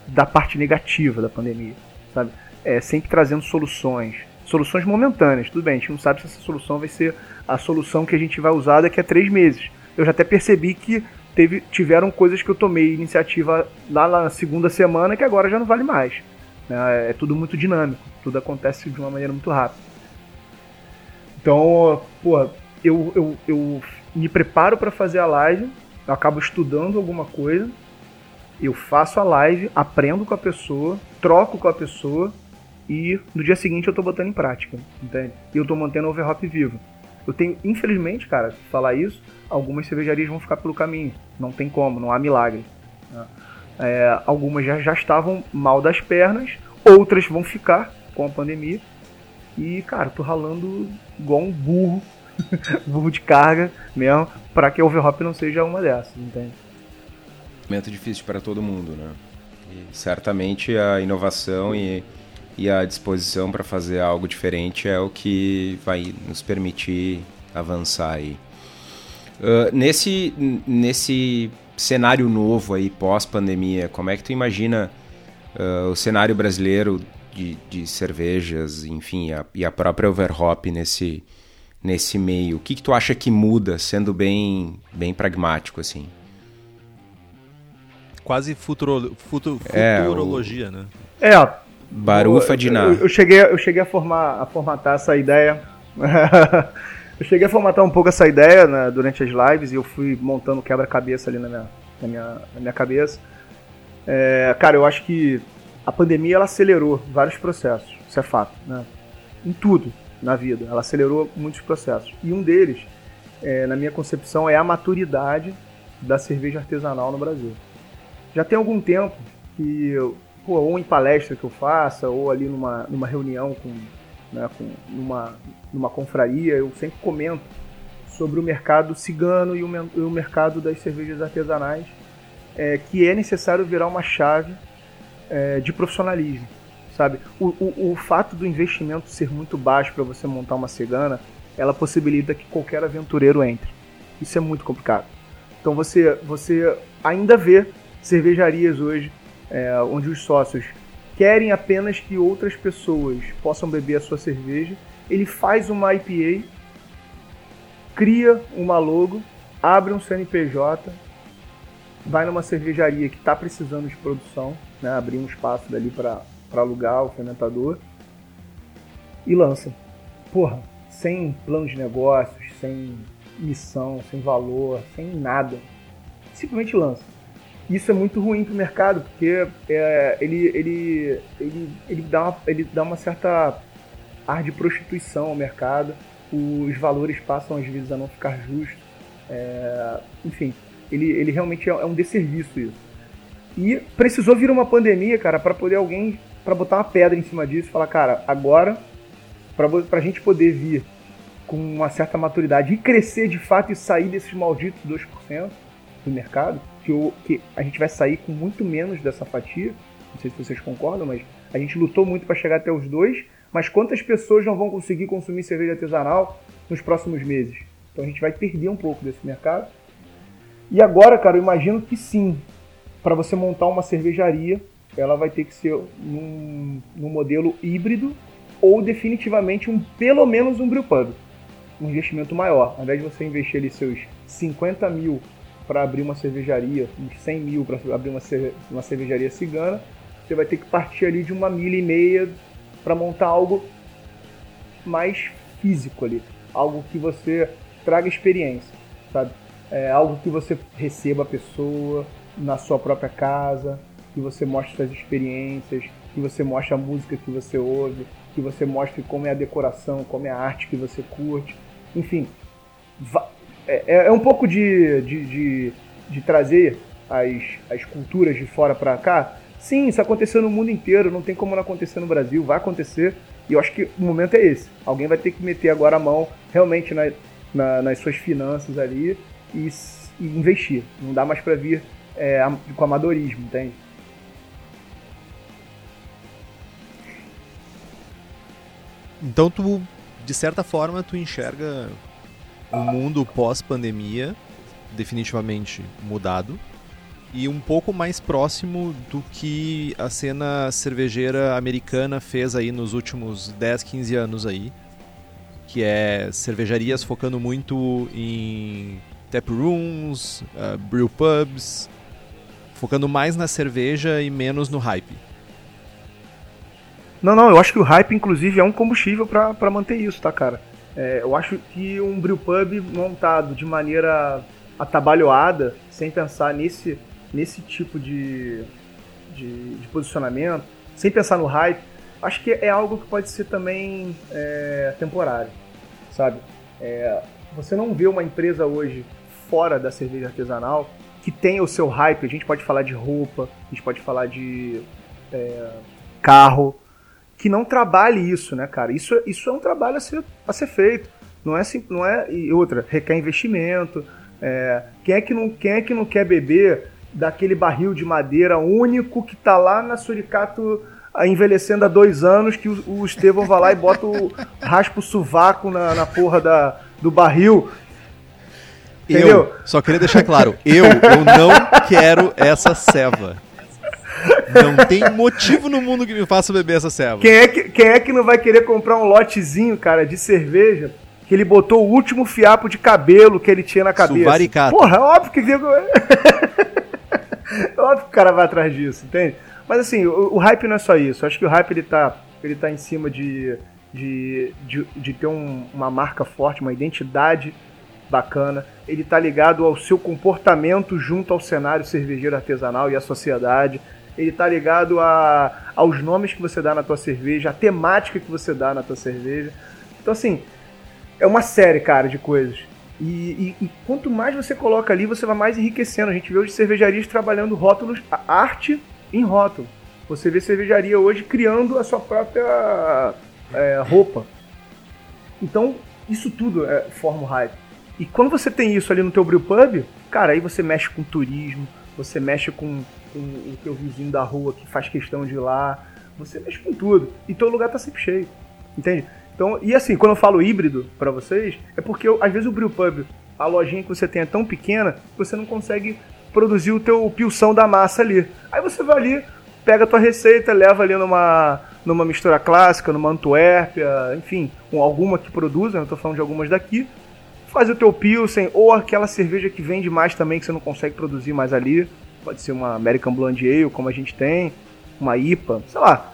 da parte negativa da pandemia, sabe? É, sempre trazendo soluções, soluções momentâneas. Tudo bem, a gente não sabe se essa solução vai ser a solução que a gente vai usar daqui a três meses. Eu já até percebi que teve, tiveram coisas que eu tomei iniciativa lá na segunda semana que agora já não vale mais. É, é tudo muito dinâmico, tudo acontece de uma maneira muito rápida. Então, pô, eu, eu, eu me preparo para fazer a live, eu acabo estudando alguma coisa, eu faço a live, aprendo com a pessoa, troco com a pessoa e no dia seguinte eu tô botando em prática, entende? E eu tô mantendo o overhop vivo. Eu tenho, infelizmente, cara, falar isso, algumas cervejarias vão ficar pelo caminho. Não tem como, não há milagre. Né? É, algumas já, já estavam mal das pernas, outras vão ficar com a pandemia. E, cara, tô ralando igual um burro, burro de carga mesmo, para que o overhop não seja uma dessas, entende? momento difícil para todo mundo, né? E certamente a inovação e, e a disposição para fazer algo diferente é o que vai nos permitir avançar aí. Uh, nesse, nesse cenário novo aí, pós-pandemia, como é que tu imagina uh, o cenário brasileiro de, de cervejas, enfim, a, e a própria Overhop nesse, nesse meio? O que, que tu acha que muda, sendo bem, bem pragmático, assim? quase futuro, futuro, é, futurologia, o... né? É, Barufa de nada. Eu, eu, cheguei, eu cheguei a, formar, a formatar essa ideia. eu cheguei a formatar um pouco essa ideia né, durante as lives e eu fui montando quebra-cabeça ali na minha, na, minha, na minha cabeça. É, cara, eu acho que a pandemia ela acelerou vários processos, isso é fato, né? Em tudo na vida, ela acelerou muitos processos. E um deles, é, na minha concepção, é a maturidade da cerveja artesanal no Brasil já tem algum tempo que, pô, ou em palestra que eu faça, ou ali numa, numa reunião com, né, com numa, numa confraria, eu sempre comento sobre o mercado cigano e o, e o mercado das cervejas artesanais, é, que é necessário virar uma chave é, de profissionalismo, sabe? O, o, o fato do investimento ser muito baixo para você montar uma cigana, ela possibilita que qualquer aventureiro entre. Isso é muito complicado. Então você, você ainda vê cervejarias hoje, é, onde os sócios querem apenas que outras pessoas possam beber a sua cerveja. Ele faz uma IPA, cria uma logo, abre um CNPJ, vai numa cervejaria que está precisando de produção né, abrir um espaço dali para alugar o fermentador e lança. Porra, sem plano de negócios, sem missão, sem valor, sem nada. Simplesmente lança. Isso é muito ruim para o mercado, porque é, ele, ele, ele, ele, dá uma, ele dá uma certa ar de prostituição ao mercado, os valores passam às vezes a não ficar justos. É, enfim, ele, ele realmente é, é um desserviço isso. E precisou vir uma pandemia, cara, para poder alguém, para botar uma pedra em cima disso e falar, cara, agora, para a gente poder vir com uma certa maturidade e crescer de fato e sair desses malditos 2% do mercado, que, eu, que a gente vai sair com muito menos dessa fatia, não sei se vocês concordam, mas a gente lutou muito para chegar até os dois, mas quantas pessoas não vão conseguir consumir cerveja artesanal nos próximos meses? Então a gente vai perder um pouco desse mercado. E agora, cara, eu imagino que sim, para você montar uma cervejaria, ela vai ter que ser num, num modelo híbrido ou definitivamente um pelo menos um brewpub. Um investimento maior. Ao invés de você investir ali seus 50 mil para abrir uma cervejaria, uns 100 mil para abrir uma, uma cervejaria cigana, você vai ter que partir ali de uma milha e meia para montar algo mais físico ali. Algo que você traga experiência, sabe? É algo que você receba a pessoa, na sua própria casa, que você mostre suas experiências, que você mostre a música que você ouve, que você mostre como é a decoração, como é a arte que você curte. Enfim, é, é, é um pouco de, de, de, de trazer as, as culturas de fora para cá. Sim, isso aconteceu no mundo inteiro, não tem como não acontecer no Brasil, vai acontecer. E eu acho que o momento é esse. Alguém vai ter que meter agora a mão realmente na, na, nas suas finanças ali e, e investir. Não dá mais para vir é, com amadorismo, entende? Então tu, de certa forma, tu enxerga um mundo pós-pandemia definitivamente mudado e um pouco mais próximo do que a cena cervejeira americana fez aí nos últimos 10, 15 anos aí, que é cervejarias focando muito em tap rooms, uh, brew pubs, focando mais na cerveja e menos no hype. Não, não, eu acho que o hype, inclusive, é um combustível para manter isso, tá, cara? É, eu acho que um brewpub montado de maneira atabalhoada, sem pensar nesse, nesse tipo de, de, de posicionamento, sem pensar no hype, acho que é algo que pode ser também é, temporário, sabe? É, você não vê uma empresa hoje fora da cerveja artesanal que tem o seu hype. A gente pode falar de roupa, a gente pode falar de é, carro, que não trabalhe isso, né, cara? Isso, isso é um trabalho a ser, a ser feito. Não é, não é e outra, requer investimento. É, quem, é que não, quem é que não quer beber daquele barril de madeira único que tá lá na Suricato envelhecendo há dois anos, que o, o Estevão vai lá e bota o raspa o sovaco na, na porra da, do barril Entendeu? Eu só queria deixar claro, eu, eu não quero essa ceva. Não tem motivo no mundo que me faça beber essa ceva. Quem é, que, quem é que não vai querer comprar um lotezinho, cara, de cerveja que ele botou o último fiapo de cabelo que ele tinha na cabeça? Suvaricata. Porra, é óbvio que... é óbvio que o cara vai atrás disso, entende? Mas assim, o, o hype não é só isso. acho que o hype ele tá, ele tá em cima de, de, de, de ter um, uma marca forte, uma identidade bacana. Ele está ligado ao seu comportamento junto ao cenário cervejeiro artesanal e à sociedade. Ele está ligado a, aos nomes que você dá na tua cerveja, a temática que você dá na tua cerveja. Então, assim, é uma série, cara, de coisas. E, e, e, quanto mais você coloca ali, você vai mais enriquecendo. A gente vê hoje cervejarias trabalhando rótulos, arte em rótulo. Você vê cervejaria hoje criando a sua própria é, roupa. Então, isso tudo é, forma o hype. E quando você tem isso ali no teu brewpub, cara, aí você mexe com turismo, você mexe com, com o teu vizinho da rua que faz questão de ir lá, você mexe com tudo. E teu lugar tá sempre cheio, entende? Então, e assim, quando eu falo híbrido para vocês, é porque eu, às vezes o brewpub, a lojinha que você tem é tão pequena, que você não consegue produzir o teu pilção da massa ali. Aí você vai ali, pega a tua receita, leva ali numa, numa mistura clássica, numa Antuérpia, enfim, com alguma que produza, eu tô falando de algumas daqui, faz o teu Pilsen, ou aquela cerveja que vende mais também, que você não consegue produzir mais ali. Pode ser uma American Blonde Ale, como a gente tem. uma IPA, sei lá,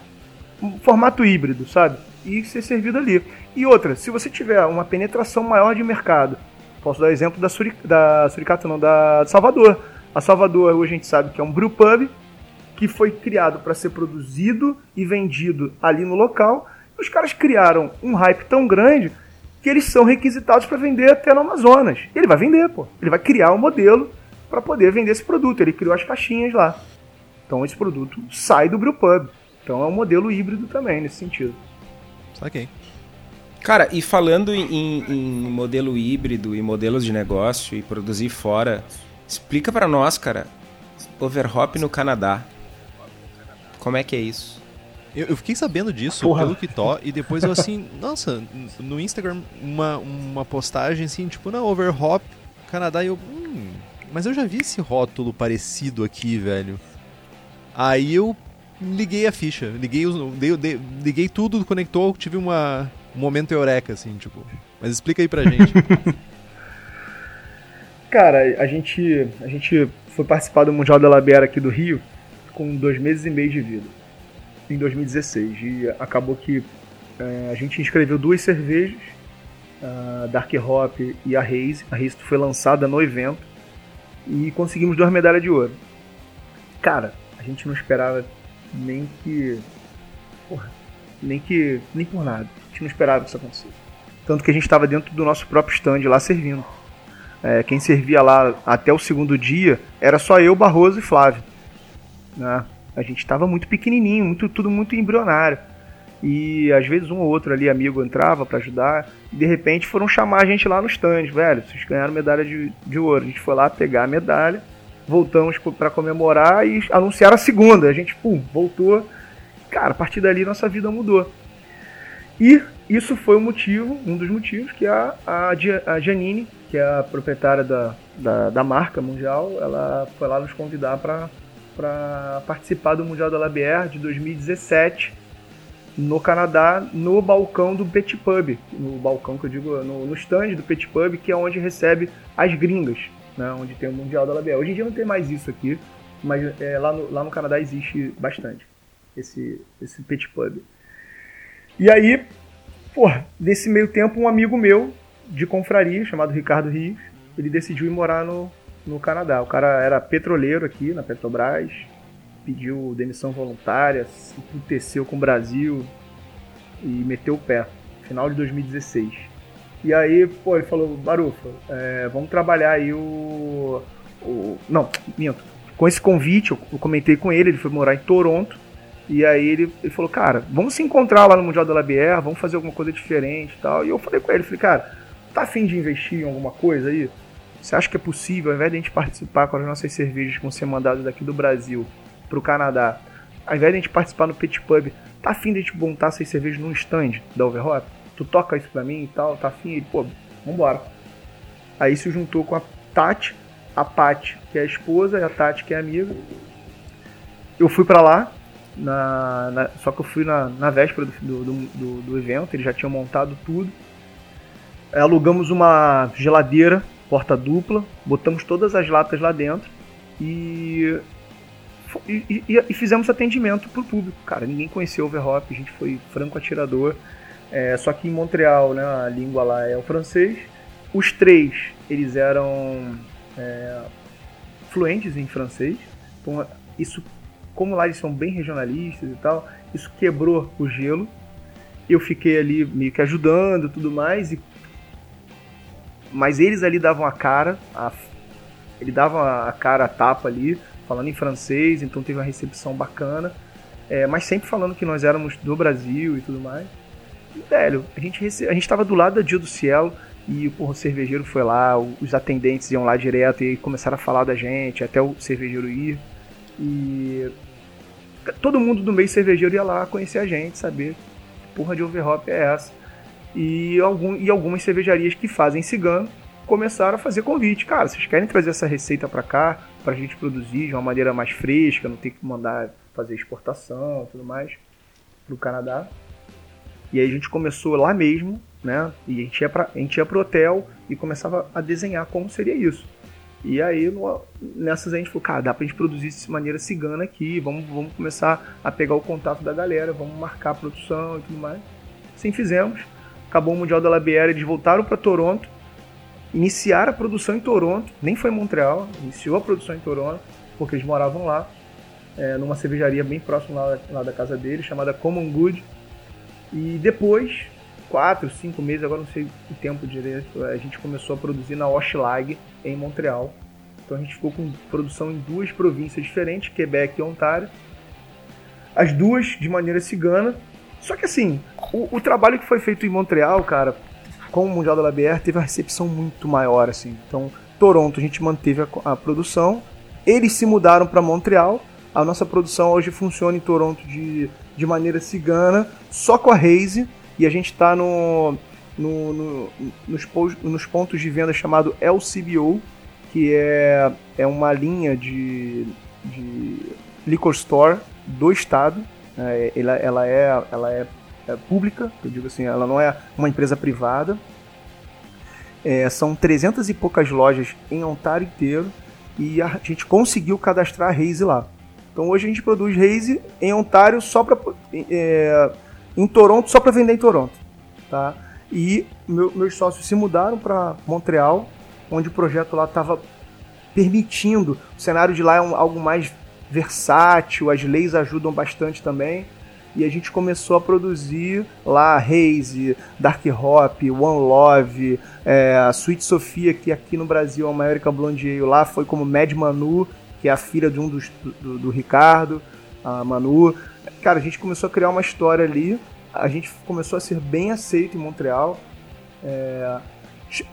um formato híbrido, sabe? E ser servido ali. E outra, se você tiver uma penetração maior de mercado, posso dar exemplo da, da Suricato, não, da Salvador. A Salvador hoje a gente sabe que é um brew pub que foi criado para ser produzido e vendido ali no local. Os caras criaram um hype tão grande que eles são requisitados para vender até no Amazonas. Ele vai vender, pô. Ele vai criar um modelo para poder vender esse produto. Ele criou as caixinhas lá. Então esse produto sai do brewpub. Então é um modelo híbrido também nesse sentido. Saquei. Cara, e falando em, em modelo híbrido e modelos de negócio e produzir fora, explica para nós, cara, overhop no Canadá. Como é que é isso? Eu, eu fiquei sabendo disso Porra. pelo Kitó e depois eu assim, nossa, no Instagram uma, uma postagem assim, tipo, não, overhop Canadá e eu, hum, mas eu já vi esse rótulo parecido aqui, velho. Aí eu liguei a ficha, liguei, liguei, liguei tudo, conectou, tive uma, um momento eureka, assim, tipo. Mas explica aí pra gente. Cara, a gente, a gente foi participar do Mundial da Labera aqui do Rio com dois meses e meio de vida, em 2016. E acabou que é, a gente inscreveu duas cervejas, a Dark Hop e a Haze. A Haze foi lançada no evento e conseguimos duas medalhas de ouro. Cara, a gente não esperava nem que. Porra, nem que. nem por nada. A gente não esperava que isso acontecesse. Tanto que a gente estava dentro do nosso próprio stand lá servindo. É, quem servia lá até o segundo dia era só eu, Barroso e Flávio. Né? A gente estava muito pequenininho, muito, tudo muito embrionário. E às vezes um ou outro ali amigo entrava para ajudar. E de repente foram chamar a gente lá no stand, velho. Vocês ganharam medalha de, de ouro. A gente foi lá pegar a medalha, voltamos para comemorar e anunciar a segunda. A gente, pum, voltou. Cara, a partir dali nossa vida mudou. E isso foi o motivo, um dos motivos, que a, a, a Janine, que é a proprietária da, da, da marca mundial, ela foi lá nos convidar para participar do Mundial da Labière de 2017 no Canadá, no balcão do Pet Pub, no balcão que eu digo, no, no stand do Pet Pub, que é onde recebe as gringas, né, onde tem o Mundial da Labière. Hoje em dia não tem mais isso aqui, mas é, lá, no, lá no Canadá existe bastante esse, esse Pet Pub. E aí, pô, nesse meio tempo, um amigo meu de confraria, chamado Ricardo Rios, ele decidiu ir morar no, no Canadá. O cara era petroleiro aqui na Petrobras, pediu demissão voluntária, se emputeceu com o Brasil e meteu o pé. Final de 2016. E aí, pô, ele falou, Barufa, é, vamos trabalhar aí o, o. Não, minto. Com esse convite, eu, eu comentei com ele, ele foi morar em Toronto. E aí ele, ele falou, cara, vamos se encontrar lá no Mundial da Labière, vamos fazer alguma coisa diferente e tal. E eu falei com ele, falei, cara, tá afim de investir em alguma coisa aí? Você acha que é possível, ao invés de a gente participar com as nossas cervejas que vão ser mandadas daqui do Brasil para o Canadá, ao invés de a gente participar no Pit Pub, tá afim de a gente montar essas cervejas num stand da Overhop? Tu toca isso pra mim e tal, tá afim? Ele, pô, vambora. Aí se juntou com a Tati, a Paty, que é a esposa, e a Tati, que é a amiga. Eu fui para lá, na, na, só que eu fui na, na véspera do, do, do, do evento, eles já tinham montado tudo. Alugamos uma geladeira porta dupla, botamos todas as latas lá dentro e, e, e, e fizemos atendimento para o público. Cara, ninguém conhecia o Overhop, a gente foi franco atirador. É, só que em Montreal, né, a língua lá é o francês. Os três, eles eram é, fluentes em francês. Então, isso, como lá eles são bem regionalistas e tal, isso quebrou o gelo. Eu fiquei ali meio que ajudando tudo mais e mas eles ali davam a cara, a, ele dava a cara, a tapa ali, falando em francês, então teve uma recepção bacana, é, mas sempre falando que nós éramos do Brasil e tudo mais. E, velho, a gente, rece... a gente tava do lado da Dia do Cielo e porra, o cervejeiro foi lá, os atendentes iam lá direto e começaram a falar da gente, até o cervejeiro ir. E todo mundo do meio cervejeiro ia lá conhecer a gente, saber que porra de overhop é essa e, algum, e algumas cervejarias que fazem cigano começaram a fazer convite. Cara, vocês querem trazer essa receita para cá, para a gente produzir de uma maneira mais fresca, não ter que mandar fazer exportação e tudo mais para o Canadá. E aí a gente começou lá mesmo, né? E a gente ia para a gente ia hotel e começava a desenhar como seria isso. E aí, no, nessas a gente falou, cara, dá pra gente produzir de maneira cigana aqui, vamos, vamos começar a pegar o contato da galera, vamos marcar a produção e tudo mais. Assim fizemos. Acabou o Mundial da Labiera, eles voltaram para Toronto, iniciaram a produção em Toronto, nem foi em Montreal, iniciou a produção em Toronto, porque eles moravam lá, é, numa cervejaria bem próxima lá, lá da casa deles, chamada Common Good. E depois, quatro, cinco meses, agora não sei o tempo direito, a gente começou a produzir na Oshlag, em Montreal. Então a gente ficou com produção em duas províncias diferentes, Quebec e Ontário. As duas de maneira cigana. Só que assim, o, o trabalho que foi feito em Montreal, cara, com o Mundial da Labière, teve uma recepção muito maior, assim. Então, Toronto a gente manteve a, a produção. Eles se mudaram para Montreal. A nossa produção hoje funciona em Toronto de, de maneira cigana, só com a Raze. E a gente está no, no, no, nos, nos, pontos de venda chamado LCBO, que é, é uma linha de, de liquor store do estado. É, ela, ela, é, ela é, é, pública, eu digo assim, ela não é uma empresa privada. É, são 300 e poucas lojas em Ontário inteiro e a gente conseguiu cadastrar a Raze lá. Então hoje a gente produz Raze em Ontário só para é, em Toronto só para vender em Toronto, tá? E meu, meus sócios se mudaram para Montreal, onde o projeto lá estava permitindo. O cenário de lá é um, algo mais versátil, as leis ajudam bastante também. E a gente começou a produzir lá Haze, Dark Hop, One Love, é, a Sweet Sofia, que aqui no Brasil é uma American Blonde Ale, lá foi como Mad Manu, que é a filha de um dos, do, do Ricardo, a Manu. Cara, a gente começou a criar uma história ali a gente começou a ser bem aceito em Montreal. É...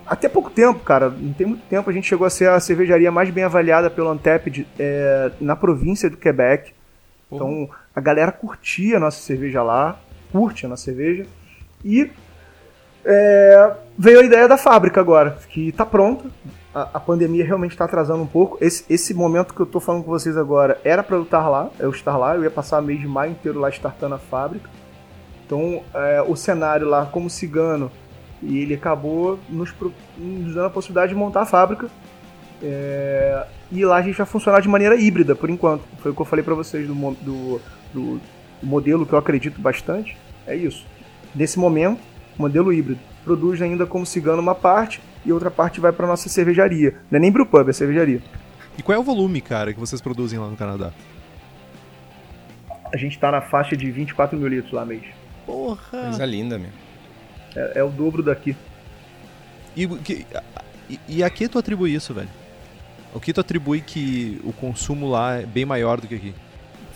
Até pouco tempo, cara, não tem muito tempo, a gente chegou a ser a cervejaria mais bem avaliada pelo Antep é, na província do Quebec. Uhum. A galera curtia a nossa cerveja lá, curte a nossa cerveja. E é, veio a ideia da fábrica agora, que está pronta. A, a, pandemia realmente está atrasando um pouco. Esse, esse momento que eu estou falando com vocês agora era para eu estar lá, eu estar lá, eu ia passar o mês de maio inteiro lá startando a fábrica. Então, é, o cenário lá como cigano, e ele acabou nos, nos dando a possibilidade de montar a fábrica. É, e lá a gente vai funcionar de maneira híbrida, por enquanto. Foi o que eu falei para vocês do, do, do, modelo que eu acredito bastante. É isso. Nesse momento, modelo híbrido. Produz ainda como cigano uma parte e outra parte vai para nossa cervejaria. Não é nem brewpub, é cervejaria. E qual é o volume, cara, que vocês produzem lá no Canadá? A gente está na faixa de 24 mil litros lá mês. Porra! Coisa linda, meu. É, é o dobro daqui. E, que, e, e a que tu atribui isso, velho? O que tu atribui que o consumo lá é bem maior do que aqui?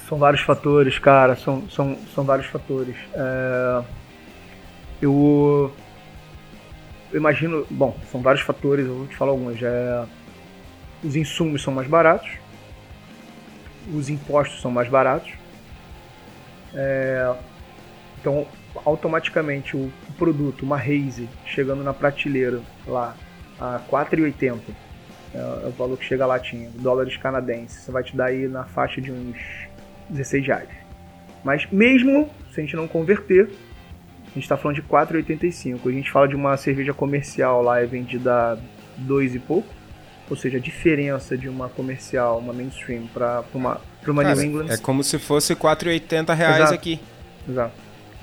São vários fatores, cara. São, são, são vários fatores. É... Eu... eu imagino. Bom, são vários fatores, eu vou te falar alguns. É... Os insumos são mais baratos. Os impostos são mais baratos. É... Então, automaticamente o produto, uma Raze, chegando na prateleira lá a 4,80, é, é o valor que chega a latinha, dólares canadenses, você vai te dar aí na faixa de uns 16 reais. Mas mesmo se a gente não converter, a gente está falando de 4,85. A gente fala de uma cerveja comercial lá é vendida 2 e pouco. Ou seja, a diferença de uma comercial, uma mainstream, para uma, pra uma New England. É como se fosse 4,80 reais Exato. aqui. Exato.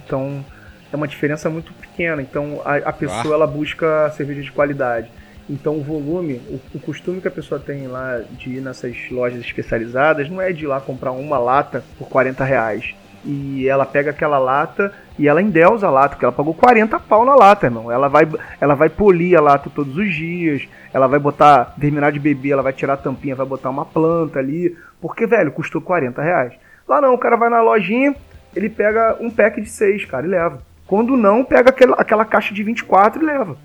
Então é uma diferença muito pequena. Então a, a pessoa ah. ela busca cerveja de qualidade. Então o volume, o, o, costume que a pessoa tem lá de ir nessas lojas especializadas não é de ir lá comprar uma lata por 40 reais. E ela pega aquela lata e ela endeusa a lata, porque ela pagou 40 pau na lata, irmão. Ela vai, ela vai polir a lata todos os dias, ela vai botar, terminar de beber, ela vai tirar a tampinha, vai botar uma planta ali, porque, velho, custou 40 reais. Lá não, o cara vai na lojinha, ele pega um pack de 6, cara, e leva. Quando não, pega aquela, aquela caixa de 24 e leva.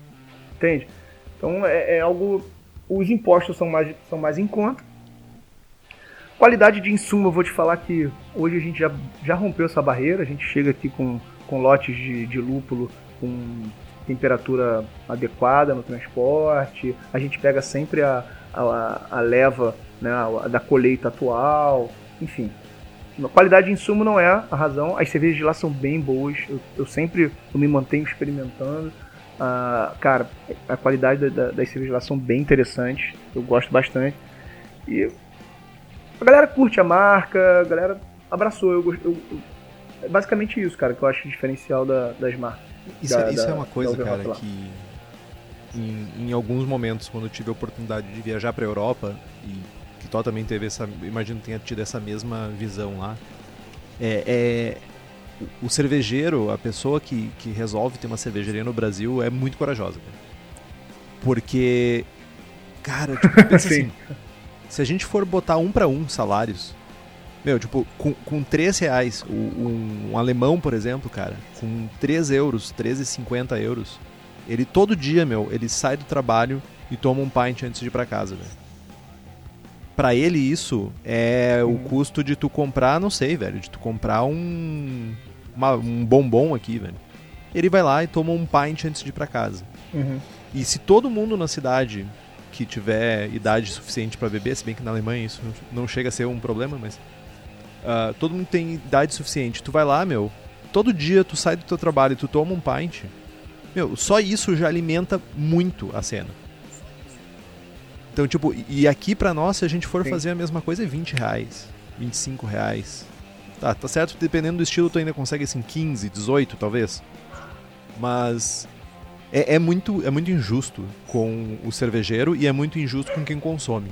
Entende? Então é, é, algo. Os impostos são mais, são mais em conta. Qualidade de insumo, eu vou te falar que hoje a gente já, já rompeu essa barreira. A gente chega aqui com, com lotes de, de lúpulo com temperatura adequada no transporte. A gente pega sempre a, a, a leva né, da colheita atual. Enfim, a qualidade de insumo não é a razão. As cervejas de lá são bem boas. Eu, eu sempre eu me mantenho experimentando. Uh, cara, a qualidade da, das cervejas lá são bem interessantes. Eu gosto bastante. E a galera curte a marca, a galera abraçou. Eu, eu, eu é basicamente isso, cara, que eu acho diferencial da, das marcas. Isso, da, é, isso da, é uma coisa, cara, que em, em, alguns momentos, quando eu tive a oportunidade de viajar para a Europa, e que Tó também teve essa, imagino que tenha tido essa mesma visão lá, é, é o cervejeiro, a pessoa que, que resolve ter uma cervejaria no Brasil é muito corajosa. Cara. Porque, cara, tipo, pensa assim, se a gente for botar um para um salários, meu, tipo, com, com 3 reais, um, um alemão, por exemplo, cara, com 3 euros, 13,50 euros, ele todo dia, meu, ele sai do trabalho e toma um pint antes de ir pra casa, velho. Pra ele isso é o custo de tu comprar, não sei, velho, de tu comprar um uma, um bombom aqui, velho. Ele vai lá e toma um pint antes de ir pra casa. Uhum. E se todo mundo na cidade que tiver idade suficiente para beber, se bem que na Alemanha isso não chega a ser um problema, mas uh, todo mundo tem idade suficiente. Tu vai lá, meu, todo dia tu sai do teu trabalho e tu toma um pint, meu, só isso já alimenta muito a cena. Então, tipo, e aqui pra nós, se a gente for Sim. fazer a mesma coisa, é 20 reais, 25 reais. Tá, tá certo, dependendo do estilo, tu ainda consegue assim 15, 18 talvez. Mas é, é, muito, é muito injusto com o cervejeiro e é muito injusto com quem consome.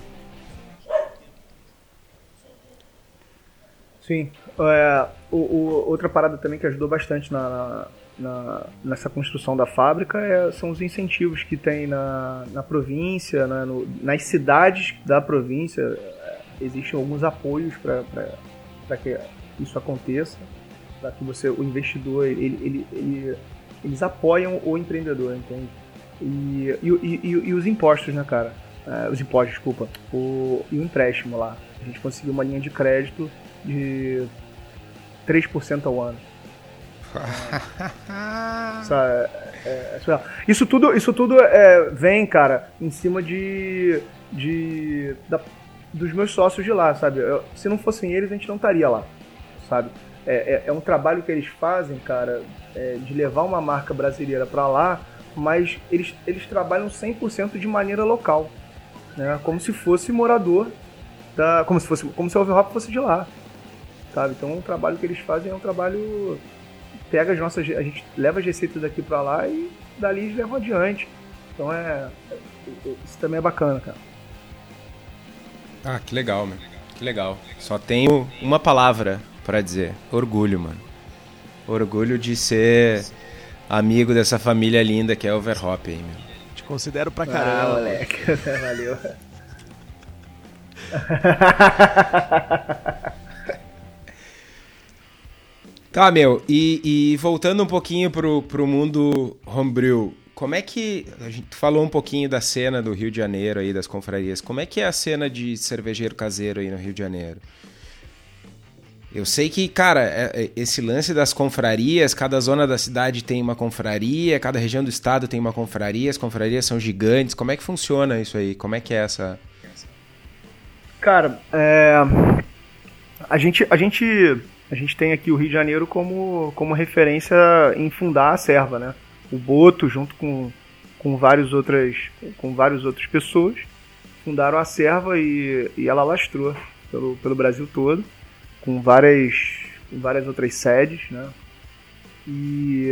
Sim. É, o, o, outra parada também que ajudou bastante na, na, nessa construção da fábrica é, são os incentivos que tem na, na província, na, no, nas cidades da província. É, existem alguns apoios para que isso aconteça, para que você, o investidor, ele, ele, ele, eles apoiam o empreendedor, entende? E, e, e, e os impostos, né, cara? Uh, os impostos, desculpa. O, e o empréstimo lá. A gente conseguiu uma linha de crédito de 3% ao ano. Sabe, é, é, é isso tudo, isso tudo é, vem, cara, em cima de, de da, dos meus sócios de lá, sabe? Eu, se não fossem eles, a gente não estaria lá sabe? É, é, é um trabalho que eles fazem, cara, é, de levar uma marca brasileira para lá, mas eles, eles trabalham 100% de maneira local, né? Como se fosse morador da, como se fosse, como se o Overhop fosse de lá, sabe? Então o trabalho que eles fazem é um trabalho pega as nossas, a gente leva as receitas daqui para lá e dali eles levam adiante. Então é, isso também é bacana, cara. Ah, que legal, meu. Que legal. Só tenho uma palavra para dizer. Orgulho, mano. Orgulho de ser amigo dessa família linda que é o Overhop aí, meu. Te considero pra caramba. Ah, moleque. Valeu. tá, meu, e, e, voltando um pouquinho pro, pro mundo homebrew, como é que. A gente falou um pouquinho da cena do Rio de Janeiro aí, das confrarias. Como é que é a cena de cervejeiro caseiro aí no Rio de Janeiro? Eu sei que, cara, é, é, esse lance das confrarias, cada zona da cidade tem uma confraria, cada região do estado tem uma confraria, as confrarias são gigantes. Como é que funciona isso aí? Como é que é essa. Cara, é... a, gente, a, gente, a gente tem aqui o Rio de Janeiro como, como referência em fundar a serva, né? O Boto, junto com, com, várias outras, com várias outras pessoas, fundaram a serva e, e ela lastrou pelo, pelo Brasil todo com várias, várias outras sedes, né? E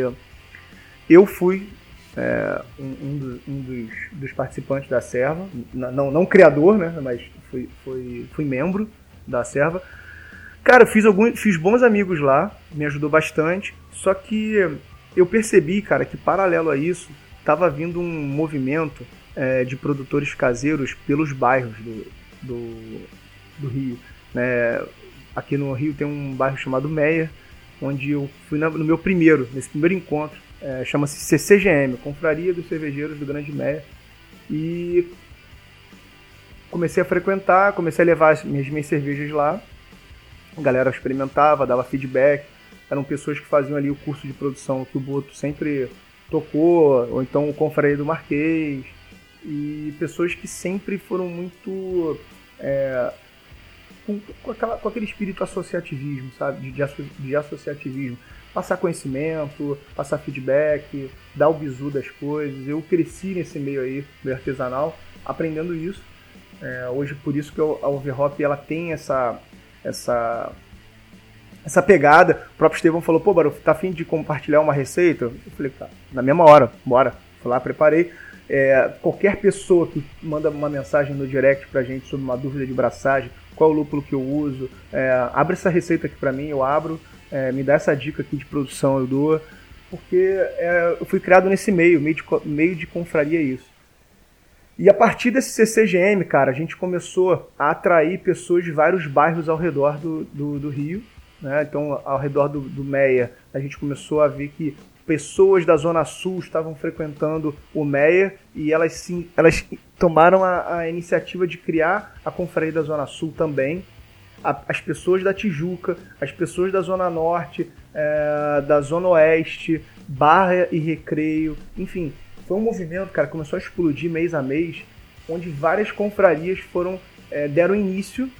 eu fui é, um, um dos, dos, participantes da serva, não, não criador, né? Mas fui, fui, fui membro da serva. Cara, fiz alguns, fiz bons amigos lá, me ajudou bastante. Só que eu percebi, cara, que paralelo a isso, estava vindo um movimento é, de produtores caseiros pelos bairros do, do, do Rio. Né? Aqui no Rio tem um bairro chamado Meia, onde eu fui no meu primeiro, nesse primeiro encontro. É, Chama-se CCGM, Confraria dos Cervejeiros do Grande Meia. E comecei a frequentar, comecei a levar as minhas, minhas cervejas lá. A galera experimentava, dava feedback. Eram pessoas que faziam ali o curso de produção que o Boto sempre tocou, ou então o Confraria do Marquês. E pessoas que sempre foram muito é, com, com, aquela, com aquele espírito associativismo, sabe? De, de, de associativismo. Passar conhecimento, passar feedback, dar o bizu das coisas. Eu cresci nesse meio aí, meio artesanal, aprendendo isso. É, hoje, por isso que a Overhop ela tem essa, essa, essa pegada. O próprio Estevão falou, pô, Baru, tá afim de compartilhar uma receita? Eu falei, tá, na mesma hora, bora. Fui lá, preparei. É, qualquer pessoa que manda uma mensagem no direct pra gente sobre uma dúvida de braçagem, qual o lúpulo que eu uso, é, abre essa receita aqui pra mim, eu abro, é, me dá essa dica aqui de produção, eu dou, porque é, eu fui criado nesse meio, meio de, meio de confraria isso. E a partir desse CCGM, cara, a gente começou a atrair pessoas de vários bairros ao redor do, do, do Rio. Né? Então, ao redor do, do Meia, a gente começou a ver que pessoas da Zona Sul estavam frequentando o Meia e elas sim, elas tomaram a, a iniciativa de criar a Confraria da Zona Sul também. A, as pessoas da Tijuca, as pessoas da Zona Norte, é, da Zona Oeste, Barra e Recreio, enfim, foi um movimento, cara, começou a explodir mês a mês, onde várias confrarias foram é, deram início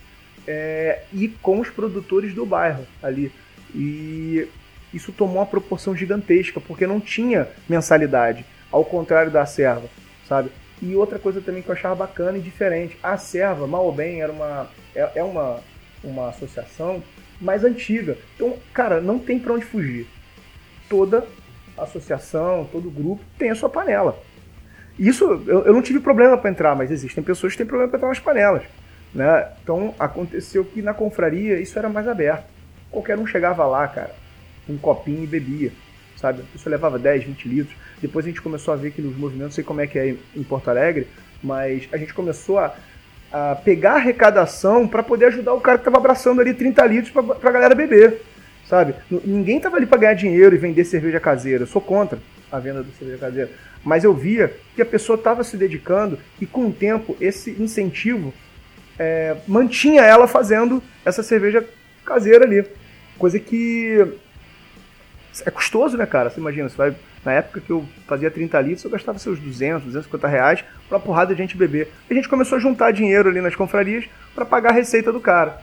é, e com os produtores do bairro ali. E isso tomou uma proporção gigantesca, porque não tinha mensalidade, ao contrário da serva, sabe? E outra coisa também que eu achava bacana e diferente, a serva, mal ou bem, era uma, é, é uma, uma associação mais antiga. Então, cara, não tem para onde fugir. Toda associação, todo grupo tem a sua panela. Isso eu, eu não tive problema para entrar, mas existem pessoas que têm problema para entrar nas panelas. Né? Então aconteceu que na confraria isso era mais aberto. Qualquer um chegava lá, cara, um copinho e bebia, sabe? A pessoa levava 10, 20 litros. Depois a gente começou a ver que nos movimentos, não sei como é que é em Porto Alegre, mas a gente começou a, a pegar a arrecadação para poder ajudar o cara que estava abraçando ali 30 litros para a galera beber, sabe? Ninguém tava ali para ganhar dinheiro e vender cerveja caseira. Eu sou contra a venda da cerveja caseira. Mas eu via que a pessoa estava se dedicando e com o tempo esse incentivo é, mantinha ela fazendo essa cerveja caseira ali. Coisa que é custoso, né, cara? Você imagina, você vai. Na época que eu fazia 30 litros, eu gastava seus 200, 250 reais pra uma porrada de gente beber. A gente começou a juntar dinheiro ali nas confrarias para pagar a receita do cara.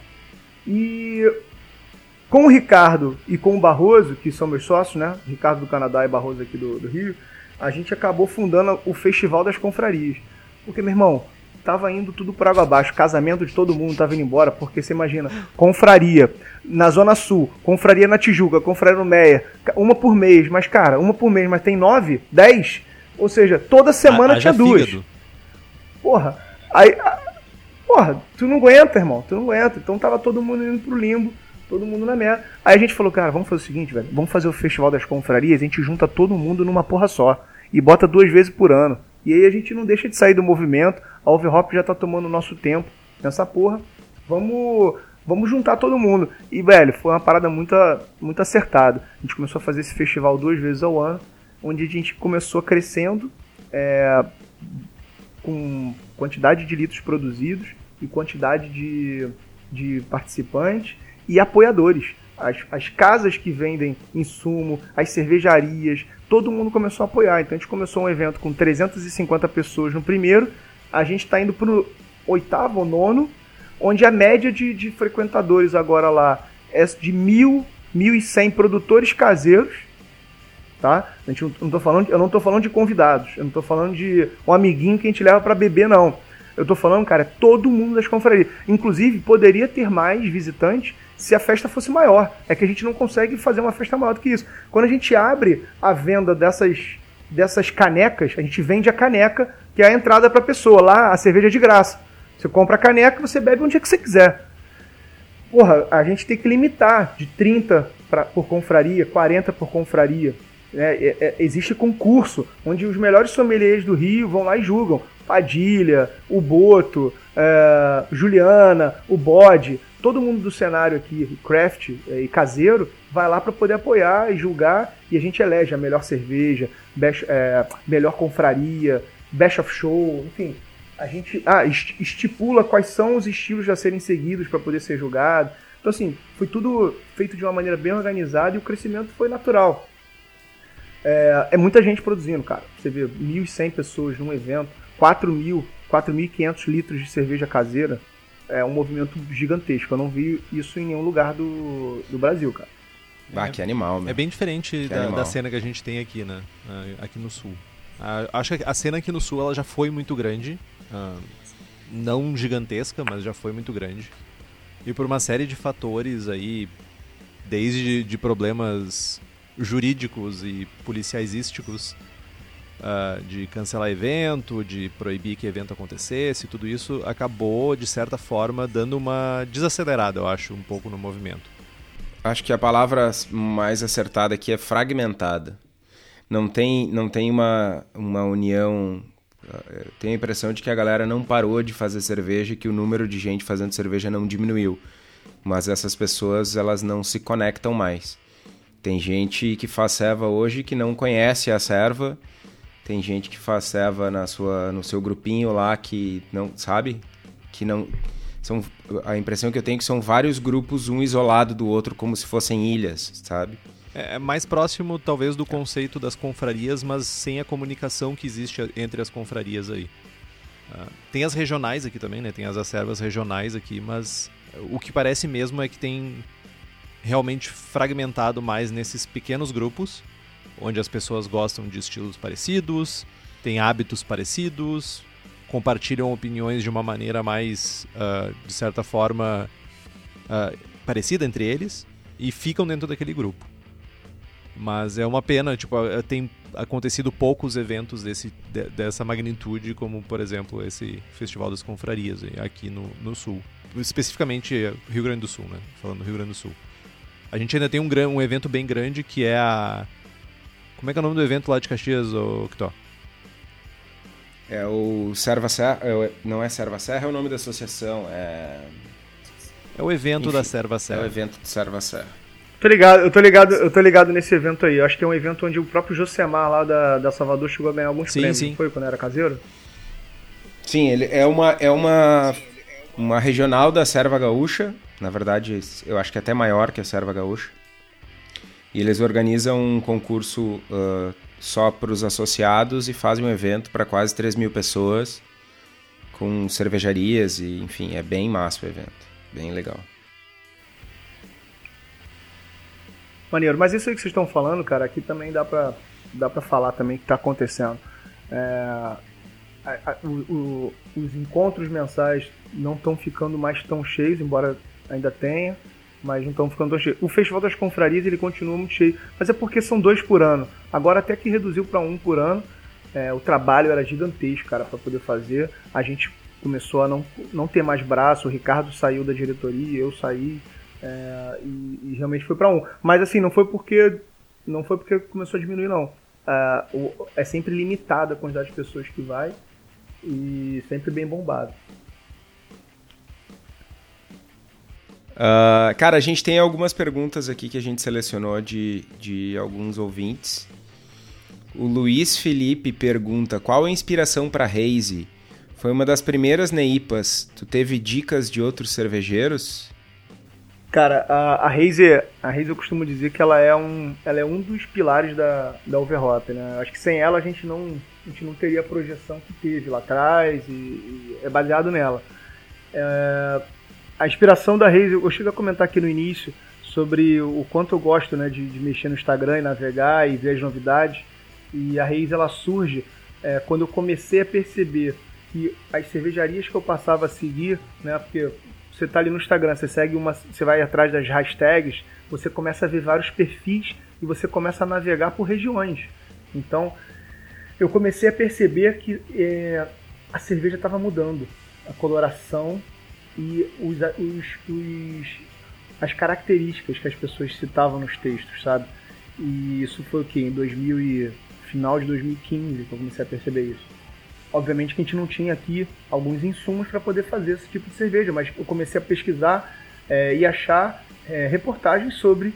E com o Ricardo e com o Barroso, que são meus sócios, né? Ricardo do Canadá e Barroso aqui do, do Rio, a gente acabou fundando o Festival das Confrarias. Porque, meu irmão, tava indo tudo por água abaixo. Casamento de todo mundo tava indo embora, porque você imagina, confraria na Zona Sul, confraria na Tijuca, confraria no Meia, uma por mês, mas cara, uma por mês, mas tem nove, dez, ou seja, toda semana a, tinha duas. Fígado. Porra, aí, porra, tu não aguenta, irmão, tu não aguenta. Então tava todo mundo indo pro limbo, todo mundo na merda. Aí a gente falou, cara, vamos fazer o seguinte, velho, vamos fazer o Festival das Confrarias, a gente junta todo mundo numa porra só e bota duas vezes por ano. E aí a gente não deixa de sair do movimento. A Overhop já tá tomando nosso tempo nessa porra. Vamos, vamos juntar todo mundo. E, velho, foi uma parada muito, muito acertada. A gente começou a fazer esse festival duas vezes ao ano, onde a gente começou crescendo é, com quantidade de litros produzidos e quantidade de, de participantes e apoiadores. As, as casas que vendem insumo, as cervejarias, todo mundo começou a apoiar. Então a gente começou um evento com 350 pessoas no primeiro, a gente está indo para o oitavo ou nono, onde a média de, de frequentadores agora lá é de mil, mil e cem produtores caseiros, tá? A gente não, não falando, eu não estou falando de convidados, eu não estou falando de um amiguinho que a gente leva para beber, não. Eu estou falando, cara, é todo mundo das confrarias. Inclusive, poderia ter mais visitantes se a festa fosse maior. É que a gente não consegue fazer uma festa maior do que isso. Quando a gente abre a venda dessas, dessas canecas, a gente vende a caneca, que é a entrada para a pessoa. Lá a cerveja é de graça. Você compra a caneca você bebe onde é que você quiser. Porra, a gente tem que limitar de 30 pra, por confraria, 40 por confraria. É, é, existe concurso onde os melhores sommeliers do Rio vão lá e julgam. Padilha, o Boto, é, Juliana, o Bode todo mundo do cenário aqui, craft é, e caseiro, vai lá para poder apoiar e julgar e a gente elege a melhor cerveja, best, é, melhor confraria, best of show, enfim. A gente ah, estipula quais são os estilos a serem seguidos para poder ser julgado. Então, assim, foi tudo feito de uma maneira bem organizada e o crescimento foi natural. É, é muita gente produzindo, cara. Você vê 1.100 pessoas num evento, 4.000, 4.500 litros de cerveja caseira é um movimento gigantesco. Eu não vi isso em nenhum lugar do, do Brasil, cara. Ah, que animal, meu. É bem diferente da, da cena que a gente tem aqui, né? Ah, Aqui no sul. Ah, acho que a cena aqui no sul ela já foi muito grande. ah, não gigantesca, mas já foi muito grande. E por uma série de fatores aí, desde de problemas jurídicos e policiaisísticos, ah, de cancelar evento, de proibir que evento acontecesse, tudo isso acabou, de certa forma, dando uma desacelerada, eu acho, um pouco no movimento. Acho que a palavra mais acertada aqui é fragmentada. Não tem, não tem uma, uma união. eh, Tenho a impressão de que a galera não parou de fazer cerveja e que o número de gente fazendo cerveja não diminuiu. Mas essas pessoas, elas não se conectam mais. Tem gente que faz serva hoje que não conhece a serva. Tem gente que faz serva na sua, no seu grupinho lá que não, sabe? Que não, são a impressão que eu tenho é que são vários grupos um isolado do outro como se fossem ilhas sabe É é mais próximo, talvez, do conceito das confrarias, mas sem a comunicação que existe entre as confrarias aí. Ah, tem as regionais aqui também, né? Tem as acervas regionais aqui, mas o que parece mesmo é que tem realmente fragmentado mais nesses pequenos grupos, onde as pessoas gostam de estilos parecidos, têm hábitos parecidos, compartilham opiniões de uma maneira mais, ah, de certa forma, ah, parecida entre eles, e ficam dentro daquele grupo. Mas é uma pena, tipo, eh, tem acontecido poucos eventos desse, de- dessa magnitude, como, por exemplo, esse Festival das Confrarias aí, aqui no, no Sul. Especificamente eh, Rio Grande do Sul, né? Falando do Rio Grande do Sul. A gente ainda tem um, um evento bem grande que é a. Como é que é o nome do evento lá de Caxias, ô Kitó? é o Serva Serra é não é Serva Serra é o nome da associação é, É o evento Enfim, da Serva é o Serra. evento do Serva Serra Tô ligado, eu tô ligado, eu tô ligado nesse evento aí. Eu acho que é um evento onde o próprio Josemar lá da, da Salvador chegou a ganhar alguns Sim, prêmios. sim. não Foi quando era caseiro? sim ele é uma é uma uma regional da Serva Gaúcha na verdade eu acho que é até maior que a Serva Gaúcha e eles organizam um concurso ah, só para os associados e fazem um evento para quase 3 mil pessoas com cervejarias e enfim é bem massa o evento bem legal Maneiro, mas isso aí que vocês estão falando, cara, aqui também dá pra, dá falar também que tá acontecendo. É, a- a- o- o- os encontros mensais não estão ficando mais tão cheios, embora ainda tenha, mas não estão ficando tão cheios. O Festival das Confrarias ele continua muito cheio, mas é porque são dois por ano. Agora até que reduziu para um por ano. É, o trabalho era gigantesco, cara, para poder fazer. A gente começou a não, não ter mais braço. O Ricardo saiu da diretoria, eu saí. É, e, e realmente foi para um. Mas assim, não foi porque não foi porque começou a diminuir não. Ah, o- é sempre limitada a quantidade de pessoas que vai e sempre bem bombado. Ah, cara, a gente tem algumas perguntas aqui que a gente selecionou de, de alguns ouvintes. O Luiz Felipe pergunta: qual a inspiração para Haze? Foi uma das primeiras neipas. Tu teve dicas de outros cervejeiros? Cara, a, a Haze, a Haze eu costumo dizer que ela é um, ela é um dos pilares da, da Overhop, né? Acho que sem ela a gente não, a gente não teria a projeção que teve lá atrás e, e é baseado nela. É, a inspiração da Haze, eu cheguei a comentar aqui no início sobre o quanto eu gosto né, de, de mexer no Instagram e navegar e ver as novidades. E a Haze ela surge é, quando eu comecei a perceber que as cervejarias que eu passava a seguir, né, porque você tá ali no Instagram, você segue uma, você vai atrás das hashtags, você começa a ver vários perfis e você começa a navegar por regiões. Então, eu comecei a perceber que é, a cerveja estava mudando, a coloração e os, os, os, as características que as pessoas citavam nos textos, sabe? E isso foi o que em 2000 e final de 2015 que eu comecei a perceber isso. Obviamente que a gente não tinha aqui alguns insumos para poder fazer esse tipo de cerveja, mas eu comecei a pesquisar é, e achar é, reportagens sobre.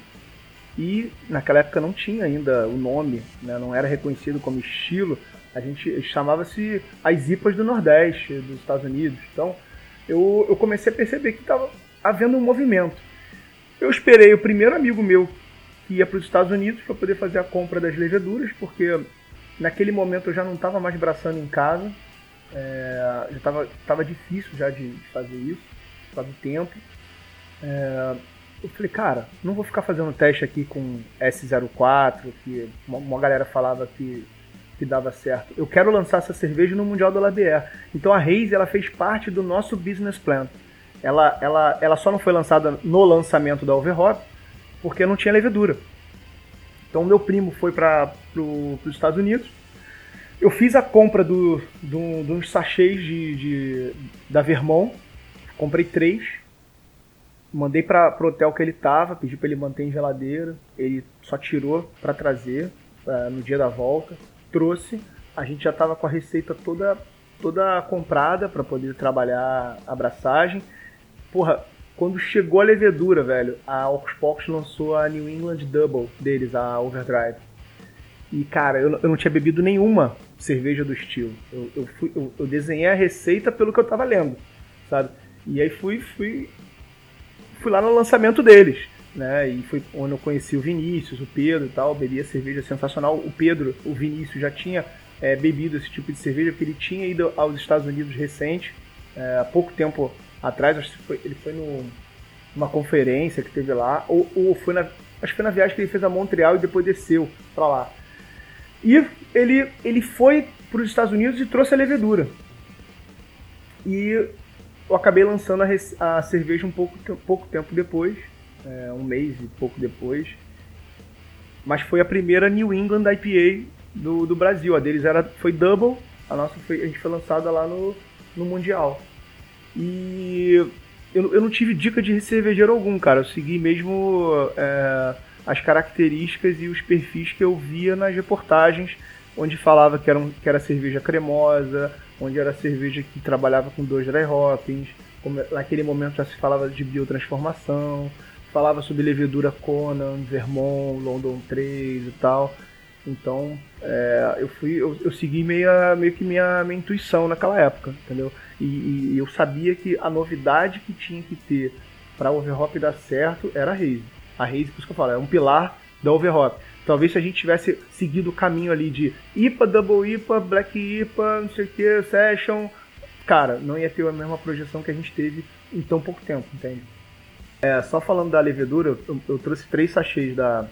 E naquela época não tinha ainda o nome, né, não era reconhecido como estilo. A gente chamava-se as IPAs do Nordeste, dos Estados Unidos. Então eu, eu comecei a perceber que estava havendo um movimento. Eu esperei o primeiro amigo meu que ia para os Estados Unidos para poder fazer a compra das leveduras, porque naquele momento eu já não estava mais braçando em casa, é, já estava tava difícil já de, de, fazer isso. causa do tempo. É, eu falei, cara, não vou ficar fazendo teste aqui com S04, que uma, uma galera falava que, que dava certo. Eu quero lançar essa cerveja no Mundial da Labier. Então a Reis ela fez parte do nosso business plan. Ela, ela, ela só não foi lançada no lançamento da Overhop porque não tinha levedura. Então meu primo foi para pro, os Estados Unidos. Eu fiz a compra do, do, uns sachês de, de, da Vermont. Comprei três. Mandei para o hotel que ele tava, pedi para ele manter em geladeira. Ele só tirou para trazer uh, no dia da volta. Trouxe. A gente já tava com a receita toda toda comprada para poder trabalhar a abraçagem. Porra, quando chegou a levedura, velho, a Pocos lançou a New England Double deles, a Overdrive. E, cara, eu, eu não tinha bebido nenhuma cerveja do estilo. Eu, eu, fui, eu, eu, desenhei a receita pelo que eu tava lendo, sabe? E aí fui, fui, fui lá no lançamento deles, né? E foi onde eu conheci o Vinícius, o Pedro e tal. Bebi a cerveja sensacional. O Pedro, o Vinícius, já tinha é, bebido esse tipo de cerveja porque ele tinha ido aos Estados Unidos recente, é, há pouco tempo atrás, acho que foi, ele foi no, numa conferência que teve lá, ou, ou foi na, acho que foi na viagem que ele fez a Montreal e depois desceu para lá. E ele, ele foi para os Estados Unidos e trouxe a levedura. E eu acabei lançando a, a cerveja um pouco, pouco tempo depois, é, um mês e pouco depois. Mas foi a primeira New England IPA do, do Brasil. A deles era, foi Double, a nossa foi, a gente foi lançada lá no, no Mundial. E eu, eu não tive dica de cervejeiro algum, cara. Eu segui mesmo é, as características e os perfis que eu via nas reportagens, onde falava que era, um, que era cerveja cremosa, onde era cerveja que trabalhava com dois dry hoppings. Naquele momento já se falava de biotransformação, falava sobre levedura Conan, Vermont, London 3 e tal. Então, é, eu fui, eu, eu segui meio, meio que minha, minha intuição naquela época, entendeu? E, e, eu sabia que a novidade que tinha que ter para overhop dar certo era a Raze. A Raze, por isso que eu falo, é um pilar da overhop. Talvez se a gente tivesse seguido o caminho ali de IPA, Double IPA, Black IPA, não sei o que, Session, cara, não ia ter a mesma projeção que a gente teve em tão pouco tempo, entende? É, só falando da levedura, eu, eu trouxe três sachês da.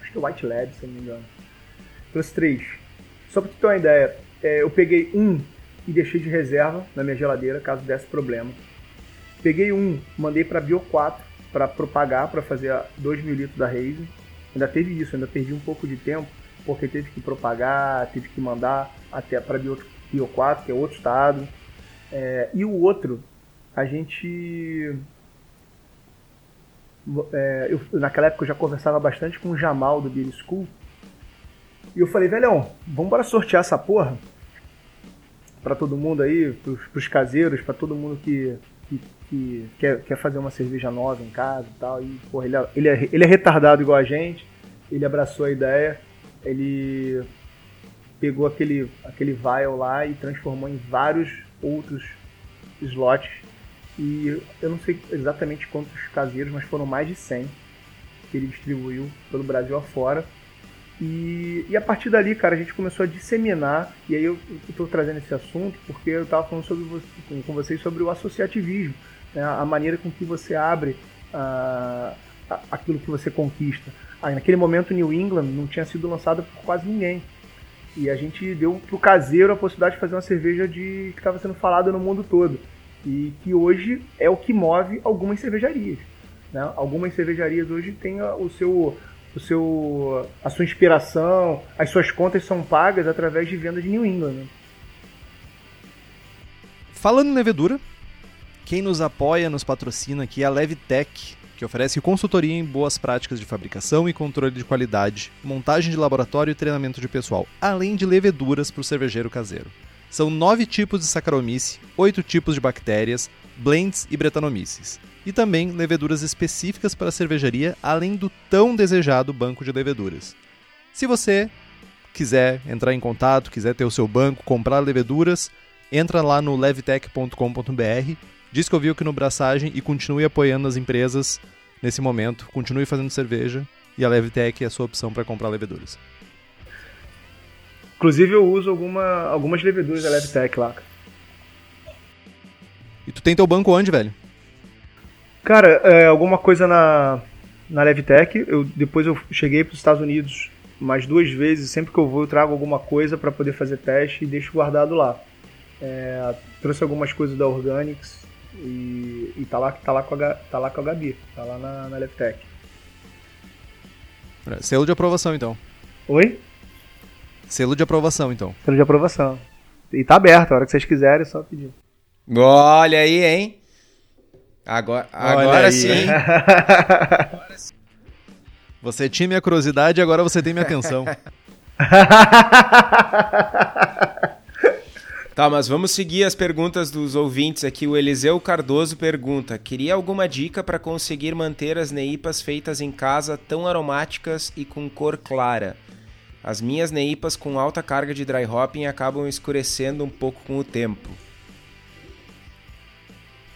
Acho que é White Lab, se não me engano. Trouxe três. Só pra tu ter uma ideia, é, eu peguei um e deixei de reserva na minha geladeira caso desse problema. Peguei um, mandei para Bio 4 para propagar, para fazer 2 mil litros da Raze. Ainda teve isso, ainda perdi um pouco de tempo, porque teve que propagar, teve que mandar até para Bio, Bio 4, que é outro estado. É, e o outro, a gente. É, eu, naquela época eu já conversava bastante com o Jamal do Beer School. E eu falei, velhão, vamos para sortear essa porra? para todo mundo aí, para os caseiros, para todo mundo que, que, que, quer, quer fazer uma cerveja nova em casa e tal. E, porra, ele, é, ele, é, ele é retardado igual a gente, ele abraçou a ideia, ele pegou aquele, aquele vial lá e transformou em vários outros slots. E eu não sei exatamente quantos caseiros, mas foram mais de 100 que ele distribuiu pelo Brasil afora. E, e a partir dali, cara, a gente começou a disseminar, e aí eu estou trazendo esse assunto porque eu estava falando sobre você, com, com, vocês sobre o associativismo, né? a maneira com que você abre uh, aquilo que você conquista. Aí, naquele momento, New England não tinha sido lançado por quase ninguém. E a gente deu pro caseiro a possibilidade de fazer uma cerveja de que estava sendo falada no mundo todo. E que hoje é o que move algumas cervejarias. Né? Algumas cervejarias hoje têm o seu o seu, a sua inspiração, as suas contas são pagas através de vendas de New England. Né? Falando em levedura, quem nos apoia, nos patrocina aqui é a Levtech, que oferece consultoria em boas práticas de fabricação e controle de qualidade, montagem de laboratório e treinamento de pessoal, além de leveduras para o cervejeiro caseiro. São nove tipos de Saccharomyces, oito tipos de bactérias, blends e bretanomices e também leveduras específicas para a cervejaria, além do tão desejado banco de leveduras. Se você quiser entrar em contato, quiser ter o seu banco, comprar leveduras, entra lá no levtech.com.br, diz que ouviu aqui no Braçagem e continue apoiando as empresas nesse momento, continue fazendo cerveja e a Levtech é a sua opção para comprar leveduras. Inclusive eu uso alguma, algumas leveduras da Levtech lá. E tu tem teu banco onde, velho? Cara, é, alguma coisa na, na Levtech. Eu, depois eu cheguei para os Estados Unidos mais duas vezes. Sempre que eu vou, eu trago alguma coisa para poder fazer teste e deixo guardado lá. É, trouxe algumas coisas da Organics e, e tá, lá, tá, lá com a, tá lá com a Gabi, tá lá na, na Levtech. Selo de aprovação, então. Oi? Selo de aprovação, então. Selo de aprovação. E tá aberto, a hora que vocês quiserem, é só pedir. Olha aí, hein? Agora, agora aí, sim. hein? Você tinha minha curiosidade e agora você tem minha atenção. Tá, mas vamos seguir as perguntas dos ouvintes aqui. O Eliseu Cardoso pergunta: Queria alguma dica para conseguir manter as neipas feitas em casa tão aromáticas e com cor clara? As minhas neipas com alta carga de dry hopping acabam escurecendo um pouco com o tempo. O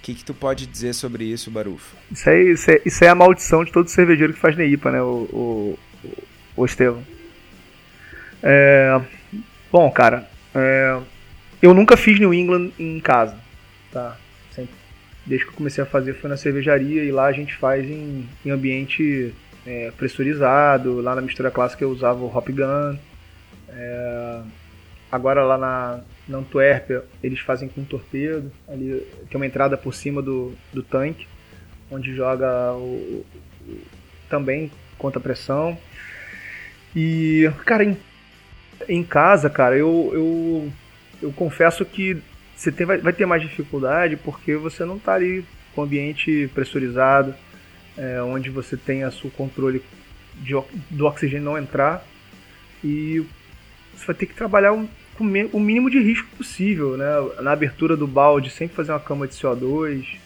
que, que tu pode dizer sobre isso, Barufo? Isso aí, isso, é, isso é a maldição de todo cervejeiro que faz neipa, né, o, o, o Estevam. É, bom, cara, é, eu nunca fiz New England em casa, tá? Sempre, desde que eu comecei a fazer foi na cervejaria e lá a gente faz em, em ambiente é, pressurizado. Lá na mistura clássica eu usava o Hop Gun. É, agora lá na, na Antuérpia eles fazem com torpedo. Ali tem uma entrada por cima do, do tanque, onde joga o, o também contra pressão. E, cara, em, em casa, cara, eu, eu eu confesso que você tem, vai, vai, ter mais dificuldade porque você não está ali com o ambiente pressurizado, é, onde você tem a seu controle de, do oxigênio não entrar e você vai ter que trabalhar um, com o mínimo de risco possível, né? Na abertura do balde, sempre fazer uma cama de CO2,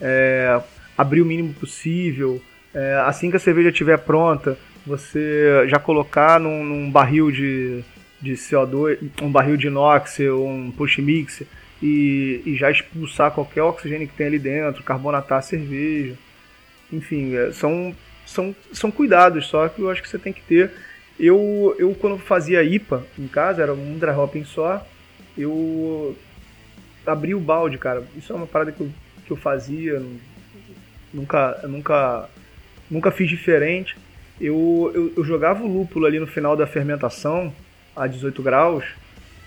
é, abrir o mínimo possível. É, assim que a cerveja estiver pronta, você já colocar num, num barril de de CO2, um barril de inox um push mix e, e, já expulsar qualquer oxigênio que tem ali dentro, carbonatar a cerveja. Enfim, é, são, são, são cuidados só que eu acho que você tem que ter. Eu, eu quando fazia IPA em casa, era um dry hopping só, eu abri o balde, cara. Isso é uma parada que eu, que eu fazia, nunca, nunca, nunca fiz diferente. Eu, eu, eu jogava o lúpulo ali no final da fermentação a 18 graus,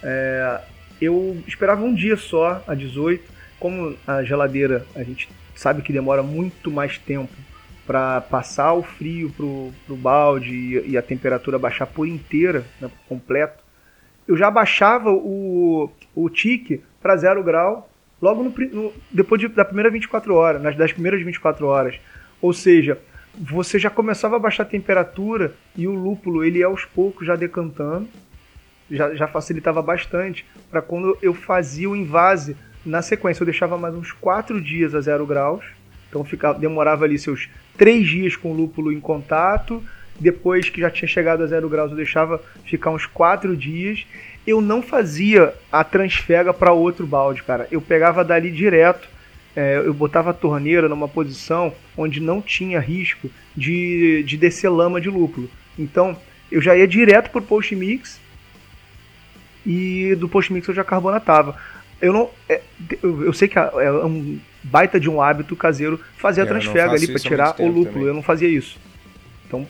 é, eu esperava um dia só a 18. Como a geladeira a gente sabe que demora muito mais tempo para passar o frio pro, pro balde e, e, a temperatura baixar por inteira, né, por completo, eu já baixava o, o tique para zero grau logo no, no, depois de, da primeira 24 horas, nas das primeiras 24 horas. Ou seja, você já começava a baixar a temperatura e o lúpulo ele aos poucos já decantando já, já facilitava bastante para quando eu fazia o invase na sequência. Eu deixava mais uns 4 dias a 0 graus, então ficava, demorava ali seus 3 dias com o lúpulo em contato. Depois que já tinha chegado a 0 graus, eu deixava ficar uns 4 dias. Eu não fazia a transfega para outro balde, cara. Eu pegava dali direto. É, eu botava a torneira numa posição onde não tinha risco de, de descer lama de lúpulo. Então eu já ia direto pro post mix e do post-mix eu já carbonatava. Eu não. É, eu, eu, sei que é um baita de um hábito caseiro fazer a é, transfega ali para tirar o lúpulo. Também. Eu não fazia isso. Então,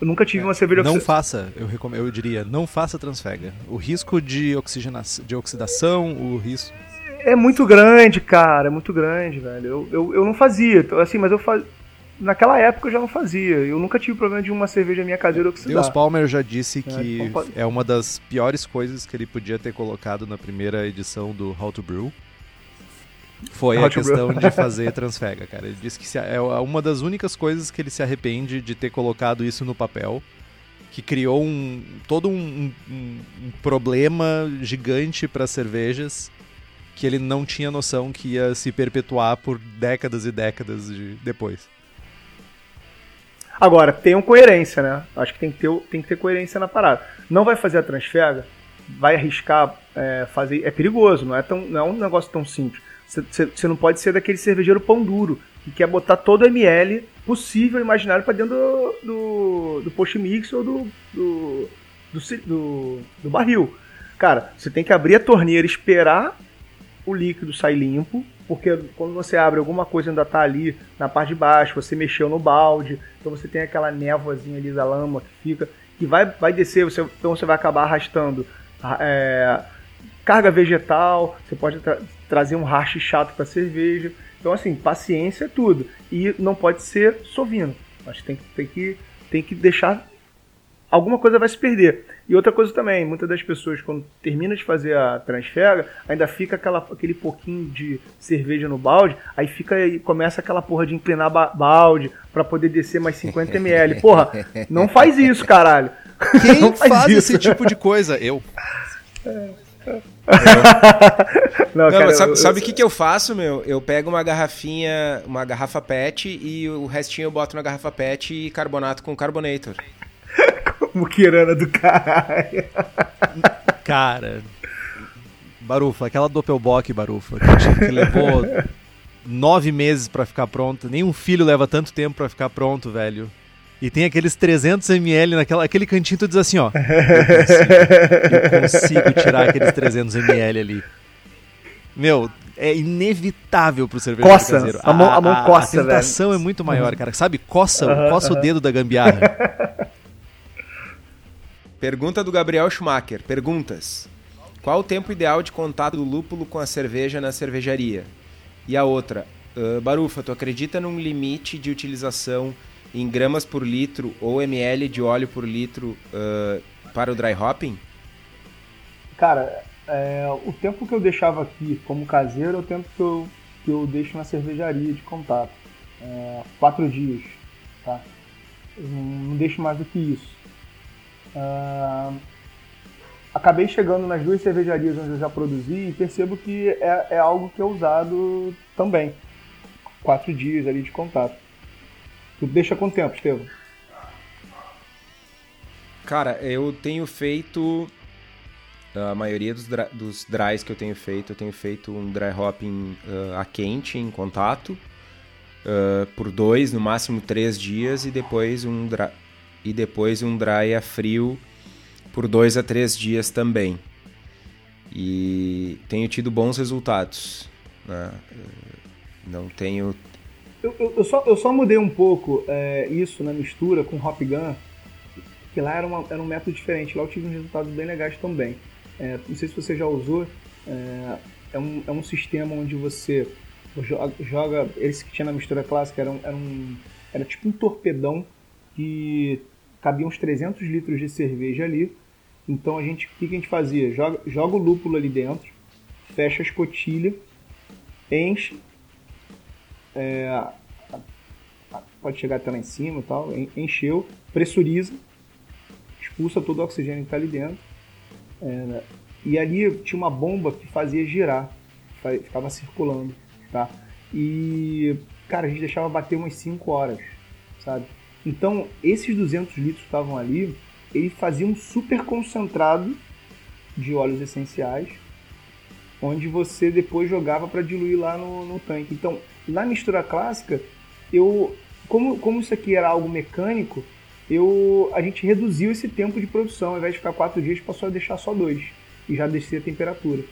eu nunca tive é, uma cerveja Não faça, eu, recom... eu diria, não faça transfega. O risco de, oxigenação, de oxidação, o risco. É muito grande, cara, é muito grande, velho. Eu, eu, eu não fazia, então, assim, mas eu fazia naquela época eu já não fazia. Eu nunca tive problema de uma cerveja minha caseira oxidar. Deus Palmer já disse é, que então é uma das piores coisas que ele podia ter colocado na primeira edição do How to Brew. Foi How a questão brew. de fazer transfega, cara. Ele disse que é uma das únicas coisas que ele se arrepende de ter colocado isso no papel. Que criou um, todo um, um, um problema gigante para cervejas que ele não tinha noção que ia se perpetuar por décadas e décadas de, depois. Agora, tenham coerência, né? Acho que tem que ter, tem que ter coerência na parada. Não vai fazer a transfega, vai arriscar é, fazer. É perigoso, não é, tão, não é um negócio tão simples. Você não pode ser daquele cervejeiro pão duro que quer botar todo o ml possível, imaginário, para dentro do, do, do post mix ou do, do, do, do, do barril. Cara, você tem que abrir a torneira, esperar o líquido sair limpo, porque quando você abre alguma coisa ainda está ali na parte de baixo, você mexeu no balde, então você tem aquela névoazinha ali da lama que fica, que vai, vai descer, você, então você vai acabar arrastando é, carga vegetal, você pode tra trazer um hash chato para cerveja. Então, assim, paciência é tudo. E não pode ser sovino. Mas tem, tem, que, tem que deixar. Alguma coisa vai se perder. E outra coisa também, muitas das pessoas, quando termina de fazer a transfera, ainda fica aquela, aquele pouquinho de cerveja no balde, aí fica e começa aquela porra de inclinar balde para poder descer mais 50 ml. Porra, não faz isso, caralho. Quem faz, faz esse tipo de coisa? Eu. É. não, não cara, sabe, sabe o que, que eu faço, meu? Eu pego uma garrafinha, uma garrafa PET e o restinho eu boto na garrafa PET e carbonato com carbonator. Muquirana do caralho. Cara. Barufa, aquela Doppelbock, Barufa, que, que levou nove meses para ficar pronta. Nenhum filho leva tanto tempo para ficar pronto, velho. E tem aqueles 300 ml naquela aquele cantinho, tu diz assim, ó. Eu consigo, eu consigo tirar aqueles 300 ml ali. Meu, é inevitável pro cervejeiro coça. caseiro. A, mão, a mão a, coça, A tentação velho. é muito maior, cara. Sabe? Coça, uhum, coça uhum. o dedo da gambiarra. Pergunta do Gabriel Schumacher. Perguntas. Qual o tempo ideal de contato do lúpulo com a cerveja na cervejaria? E a outra. Uh, Barufa, tu acredita num limite de utilização em gramas por litro ou ml de óleo por litro uh, para o dry hopping? Cara, é, o tempo que eu deixava aqui como caseiro é o tempo que eu, que eu deixo na cervejaria de contato. É, quatro dias, tá? Eu não, não deixo mais do que isso. Uh, acabei chegando nas duas cervejarias onde eu já produzi e percebo que é, é algo que é usado também. Quatro dias ali de contato. Tu deixa quanto tempo, Estevam? Cara, eu tenho feito. A maioria dos, dry, dos dries que eu tenho feito, eu tenho feito um dry hopping uh, a quente, em contato, uh, por dois, no máximo três dias, e depois um dry, e depois um dry a frio por dois a três dias também. E tenho tido bons resultados. Né? Não tenho eu, eu, eu, só, eu só mudei um pouco é, isso na mistura com Hop Gun, que lá era, uma, era um método diferente. Lá eu tive uns resultados bem legais também. É, não sei se você já usou, é, é, um, é um sistema onde você joga, esse que tinha na mistura clássica era, um, era, um, era tipo um torpedão que cabia uns 300 litros de cerveja ali. Então a gente, o que, a gente fazia? Joga, joga o lúpulo ali dentro, fecha a escotilha, enche é, pode chegar até lá em cima e tal, encheu, pressuriza, expulsa todo o oxigênio que está ali dentro. É, e ali tinha uma bomba que fazia girar, ficava circulando, tá? E, cara, a gente deixava bater umas 5 horas, sabe? Então, esses 200 litros que estavam ali, ele fazia um super concentrado de óleos essenciais, onde você depois jogava para diluir lá no, no tanque. Então, na mistura clássica, eu como, como isso aqui era algo mecânico, eu a gente reduziu esse tempo de produção, ao invés de ficar quatro dias, passou a deixar só dois e já descer a temperatura.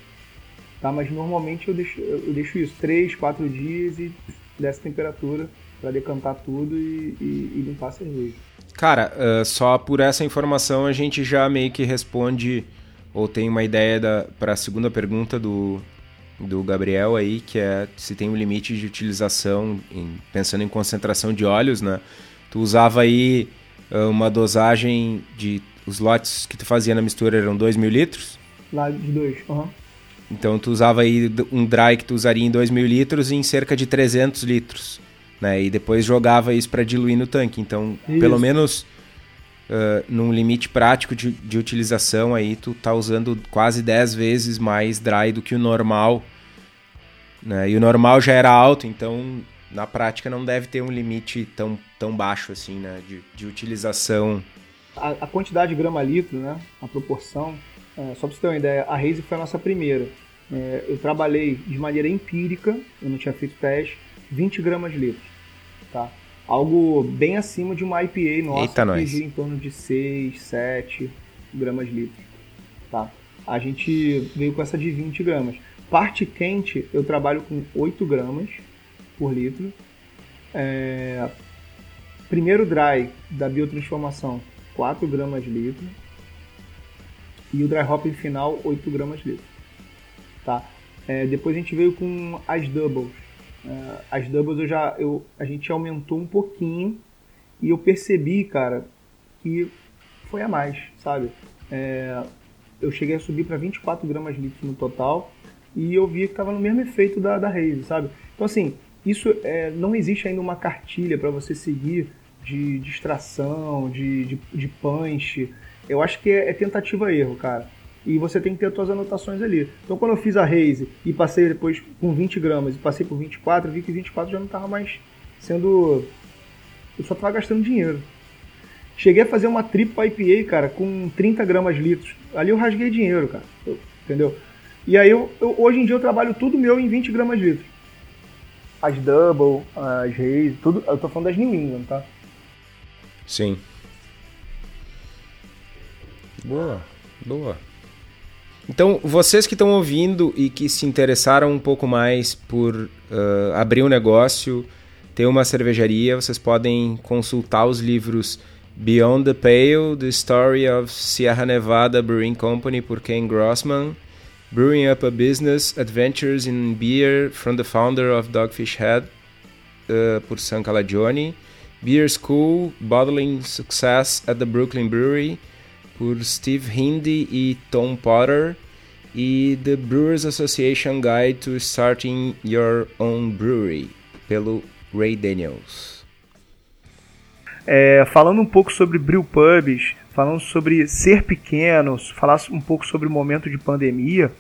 Tá? Mas normalmente eu deixo, eu deixo isso, três, quatro dias e dessa temperatura para decantar tudo e, e, e, limpar a cerveja. Cara, uh, só por essa informação a gente já meio que responde ou tem uma ideia para a segunda pergunta do, do Gabriel aí, que é se tem um limite de utilização, em, pensando em concentração de óleos, né? Tu usava aí ah, uma dosagem de. Os lotes que tu fazia na mistura eram 2 mil litros? Lá de 2, uhum. Então tu usava aí um dry que tu usaria em 2 mil litros em cerca de 300 litros. Né? E depois jogava isso para diluir no tanque. Então, isso. pelo menos uh, num limite prático de, de utilização aí, tu tá usando quase 10 vezes mais dry do que o normal. Né? E o normal já era alto, então na prática não deve ter um limite tão, tão baixo assim, né? De, de utilização. A, a quantidade de grama litro, né? A proporção. É, só para você ter uma ideia, a Raze foi a nossa primeira. É, eu trabalhei de maneira empírica, eu não tinha feito teste, 20 gramas litro. Algo bem acima de uma IPA nossa, Eita que nós. gira em torno de 6, 7 gramas litro. Tá? A gente veio com essa de 20 gramas. parte quente eu trabalho com 8 gramas por litro. É, primeiro dry da biotransformação, 4 gramas litro. E o dry hopping final, 8 gramas litro. Tá? É, depois a gente veio com as doubles. É, as doubles eu já, eu, a gente aumentou um pouquinho e eu percebi, cara, que foi a mais, sabe? É, eu cheguei a subir para 24 gramas litro no total e eu vi que estava no mesmo efeito da, da Raze, sabe? Então, assim, isso é, não existe ainda uma cartilha para você seguir de distração, de, de, de punch. Eu acho que é, é tentativa-erro, cara. E você tem que ter as suas anotações ali. Então, quando eu fiz a Raze e passei depois com 20 gramas e passei por 24, eu vi que 24 já não estava mais sendo. Eu só estava gastando dinheiro. Cheguei a fazer uma triple IPA, cara, com 30 gramas litros. Ali eu rasguei dinheiro, cara. Eu, entendeu? E aí, eu, eu, hoje em dia, eu trabalho tudo meu em 20 gramas litros. As double, as Raze, tudo. Eu tô falando das New England, tá? Sim. Boa, boa. Então, vocês que estão ouvindo e que se interessaram um pouco mais por uh, abrir um negócio, ter uma cervejaria, vocês podem consultar os livros Beyond the Pale, The Story of Sierra Nevada Brewing Company por Ken Grossman, Brewing Up a Business, Adventures in Beer from the Founder of Dogfish Head uh, por Sam Calagione, Beer School, Bottling Success at the Brooklyn Brewery, por Steve Hindi e Tom Potter, e The Brewers Association Guide to Starting Your Own Brewery, pelo Ray Daniels. É, falando um pouco sobre brewpubs, falando sobre ser pequeno, falar um pouco sobre o momento de pandemia,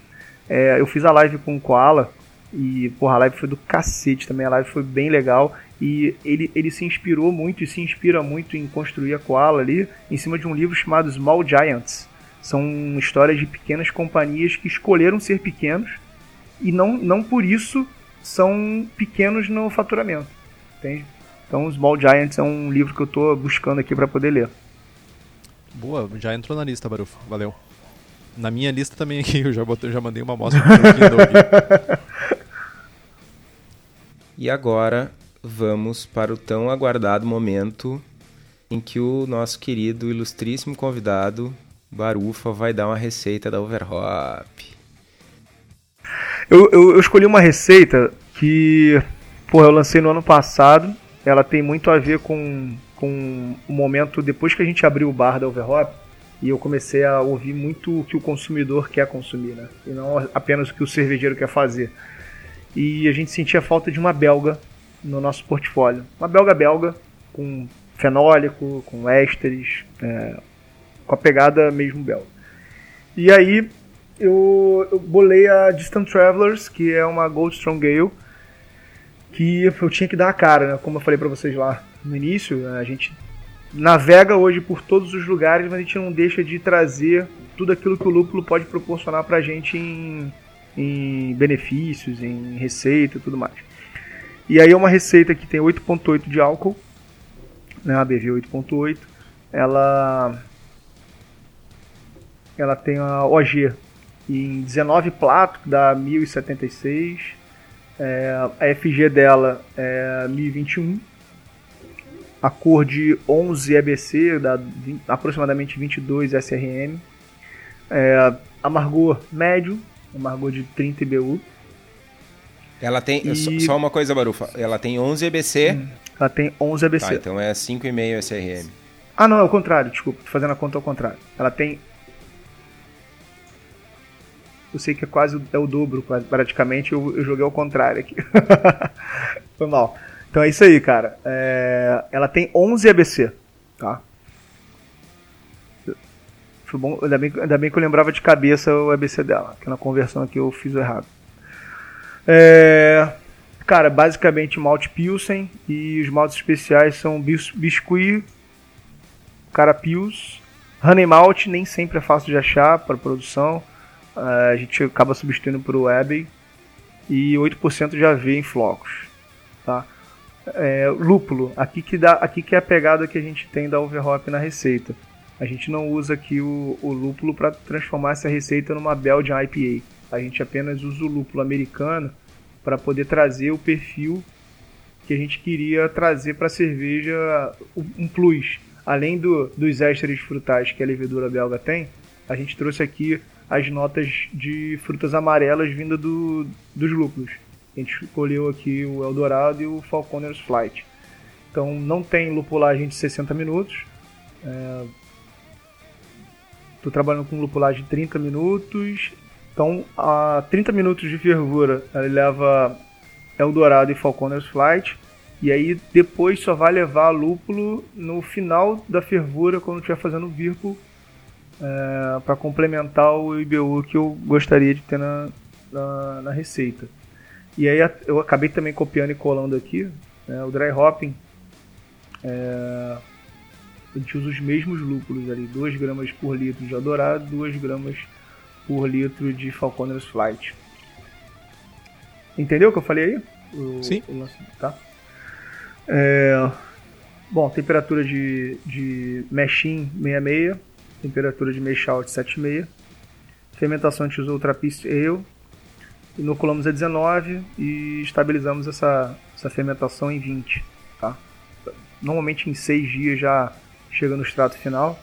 é, eu fiz a live com o Koala e porra, a live foi do cacete também, a live foi bem legal e ele, ele se inspirou muito e se inspira muito em construir a Koala ali em cima de um livro chamado Small Giants. São histórias de pequenas companhias que escolheram ser pequenos e não, não por isso são pequenos no faturamento. Entende? Então, Small Giants é um livro que eu estou buscando aqui para poder ler. Boa, já entrou na lista, Barufo. Valeu. Na minha lista também aqui, eu já, botei, já mandei uma amostra E agora vamos para o tão aguardado momento em que o nosso querido, ilustríssimo convidado, Barufa, vai dar uma receita da Overhop. Eu, eu, eu escolhi uma receita que porra, eu lancei no ano passado. Ela tem muito a ver com, com o momento depois que a gente abriu o bar da Overhop e eu comecei a ouvir muito o que o consumidor quer consumir, né? E não apenas o que o cervejeiro quer fazer. E a gente sentia falta de uma belga no nosso portfólio. Uma belga-belga, com fenólico, com ésteres, é, com a pegada mesmo belga. E aí eu, eu, bolei a Distant Travelers, que é uma Gold Strong Ale, que eu tinha que dar a cara, né? como eu falei para vocês lá no início, a gente navega hoje por todos os lugares, mas a gente não deixa de trazer tudo aquilo que o lúpulo pode proporcionar para a gente em, em benefícios, em receita e tudo mais. E aí é uma receita que tem 8.8 de álcool, né, a BV 8.8. Ela ela tem a OG em 19 plato, que dá 1076. É, a FG dela é 1021. A cor de 11 EBC, dá 20, aproximadamente 22 SRM. É, amargor médio, amargor de 30 IBU. Ela tem. E... Só uma coisa, Barufa. Ela tem 11 EBC. Hum, ela tem 11 EBC. Tá, então é 5,5 SRM. Ah, não, é o contrário, desculpa. Tô fazendo a conta ao contrário. Ela tem. Eu sei que é quase é o dobro, praticamente. Eu, eu joguei ao contrário aqui. Foi mal. Então é isso aí, cara. É... Ela tem 11 EBC, tá? Foi bom, ainda bem, ainda bem que eu lembrava de cabeça o EBC dela, que na conversão aqui eu fiz errado. É, cara, basicamente malte Pilsen e os maltes especiais são bis, biscuit, cara Pils, honey malt nem sempre é fácil de achar para produção. É, a gente acaba substituindo por Abbey e 8% de aveia em flocos, tá? É, lúpulo, aqui que dá, aqui que é a pegada que a gente tem da overhop na receita. A gente não usa aqui o, o lúpulo para transformar essa receita numa Belgian IPA A gente apenas usa o lúpulo americano para poder trazer o perfil que a gente queria trazer para a cerveja um plus. Além do, dos ésteres frutais que a levedura belga tem, a gente trouxe aqui as notas de frutas amarelas vinda do, dos lúpulos. A gente escolheu aqui o Eldorado e o Falconer's Flight. Então não tem lupulagem de 60 minutos. Estou é... trabalhando com lupulagem de 30 minutos. Então a 30 minutos de fervura ele leva Eldorado e Falconer's Flight. E aí depois só vai levar lúpulo no final da fervura quando estiver fazendo o virpo é, para complementar o IBU que eu gostaria de ter na, na, na, receita. E aí eu acabei também copiando e colando aqui né, o dry hopping. É, a gente usa os mesmos lúpulos ali, 2 gramas por litro de Adorado, 2 gramas por litro de Falconer's Flight. Entendeu o que eu falei aí? O, Sim. O tá? É, bom, temperatura de, de meshing 66 temperatura de Mayshout 7,5. Fermentação a gente usou o Trappist Ale. Inoculamos a 19 e estabilizamos essa, essa fermentação em 20. Tá? Normalmente em 6 dias já chega no extrato final.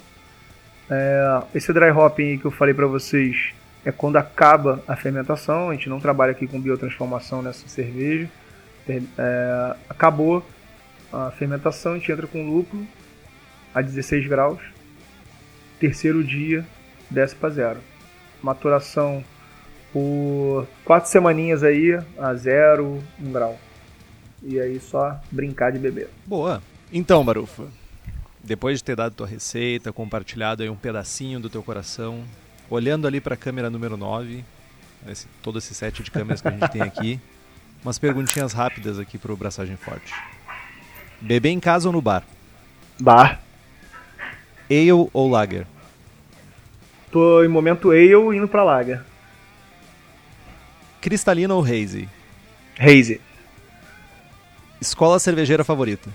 É, esse dry hopping que eu falei para vocês é quando acaba a fermentação. A gente não trabalha aqui com biotransformação nessa cerveja. É, acabou a fermentação, a gente entra com lúpulo a 16 graus terceiro dia desce para zero. Maturação por quatro semaninhas aí a zero, um grau. E aí só brincar de beber. Boa. Então, Barufa, depois de ter dado tua receita, compartilhado aí um pedacinho do teu coração, olhando ali para a câmera número 9, esse, todo esse set de câmeras que a gente tem aqui, umas perguntinhas rápidas aqui pro Braçagem Forte. Beber em casa ou no bar? Bar. Ale ou Lager? Tô em momento Ale indo pra Lager. Cristalina ou Hazy? Hazy. Escola cervejeira favorita?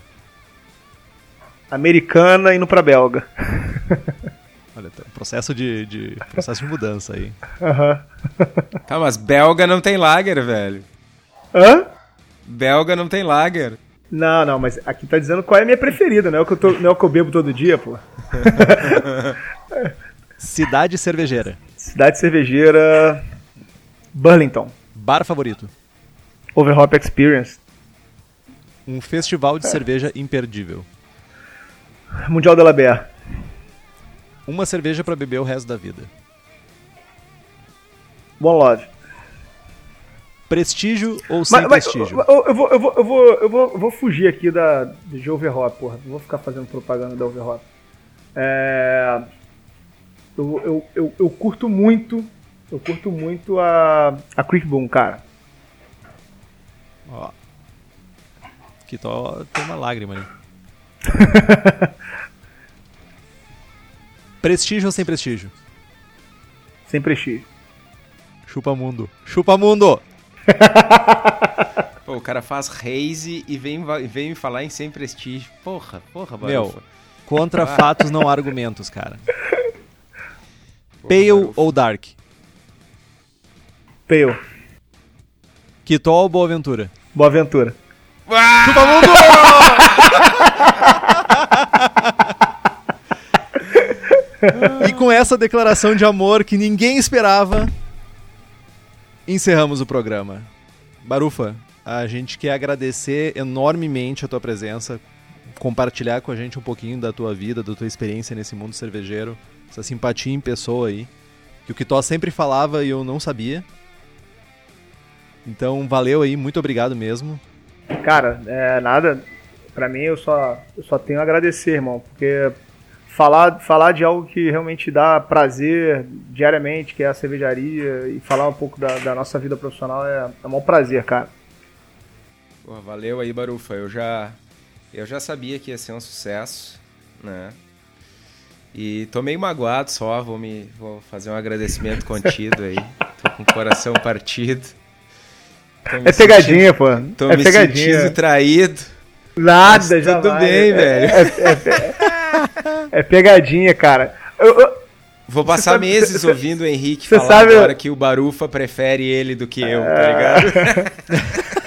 Americana indo pra belga. Olha, tem um processo de, de, processo de mudança aí. Uhum. Tá, mas belga não tem lager, velho. Hã? Belga não tem lager. Não, não, mas aqui tá dizendo qual é a minha preferida, não é o que eu, tô, não é o que eu bebo todo dia, pô. Cidade cervejeira. Cidade cervejeira. Burlington. Bar favorito. Overhop Experience. Um festival de é. cerveja imperdível. Mundial da Labé. Uma cerveja para beber o resto da vida. One Love. Prestígio ou sem mas, prestígio? Eu, eu, vou, eu, vou, eu, vou, eu, vou, eu vou fugir aqui da, de Overhop, porra. Não vou ficar fazendo propaganda da Overhop. É, eu, eu, eu, eu, curto muito. Eu curto muito a, a Quick Boom, cara. Ó. Aqui tô, tem uma lágrima ali. prestígio ou sem prestígio? Sem prestígio. Chupa mundo. Chupa mundo! Pô, o cara faz raise e vem, vem me falar em sem prestígio. Porra, porra, Barufa. Meu, contra fatos não argumentos, cara. Pale ou Dark? Pale. Quitol ou Boa Aventura? Boa Aventura. Chupa mundo! e com essa declaração de amor que ninguém esperava, encerramos o programa. Barufa, a gente quer agradecer enormemente a tua presença, compartilhar com a gente um pouquinho da tua vida, da tua experiência nesse mundo cervejeiro essa simpatia em pessoa aí, que o Kitó sempre falava e eu não sabia. Então, valeu aí, muito obrigado mesmo. Cara, é, nada, para mim eu só, eu só tenho a agradecer, irmão, porque falar, falar de algo que realmente dá prazer diariamente, que é a cervejaria, e falar um pouco da, da nossa vida profissional é, é um prazer, cara. Pô, valeu aí, Barufa. Eu já, eu já sabia que ia ser um sucesso, né? E tô meio magoado só, vou, me, vou fazer um agradecimento contido aí. Tô com o coração partido. É pegadinha, sentindo, pô. Tô é me pegadinha. sentindo traído. Nada, já Tudo bem, é, velho. É, é, é, pegadinha, cara. Eu, eu, Vou passar sabe- meses cê- ouvindo o Henrique falar sabe- agora que o Barufa prefere ele do que eu, tá ligado?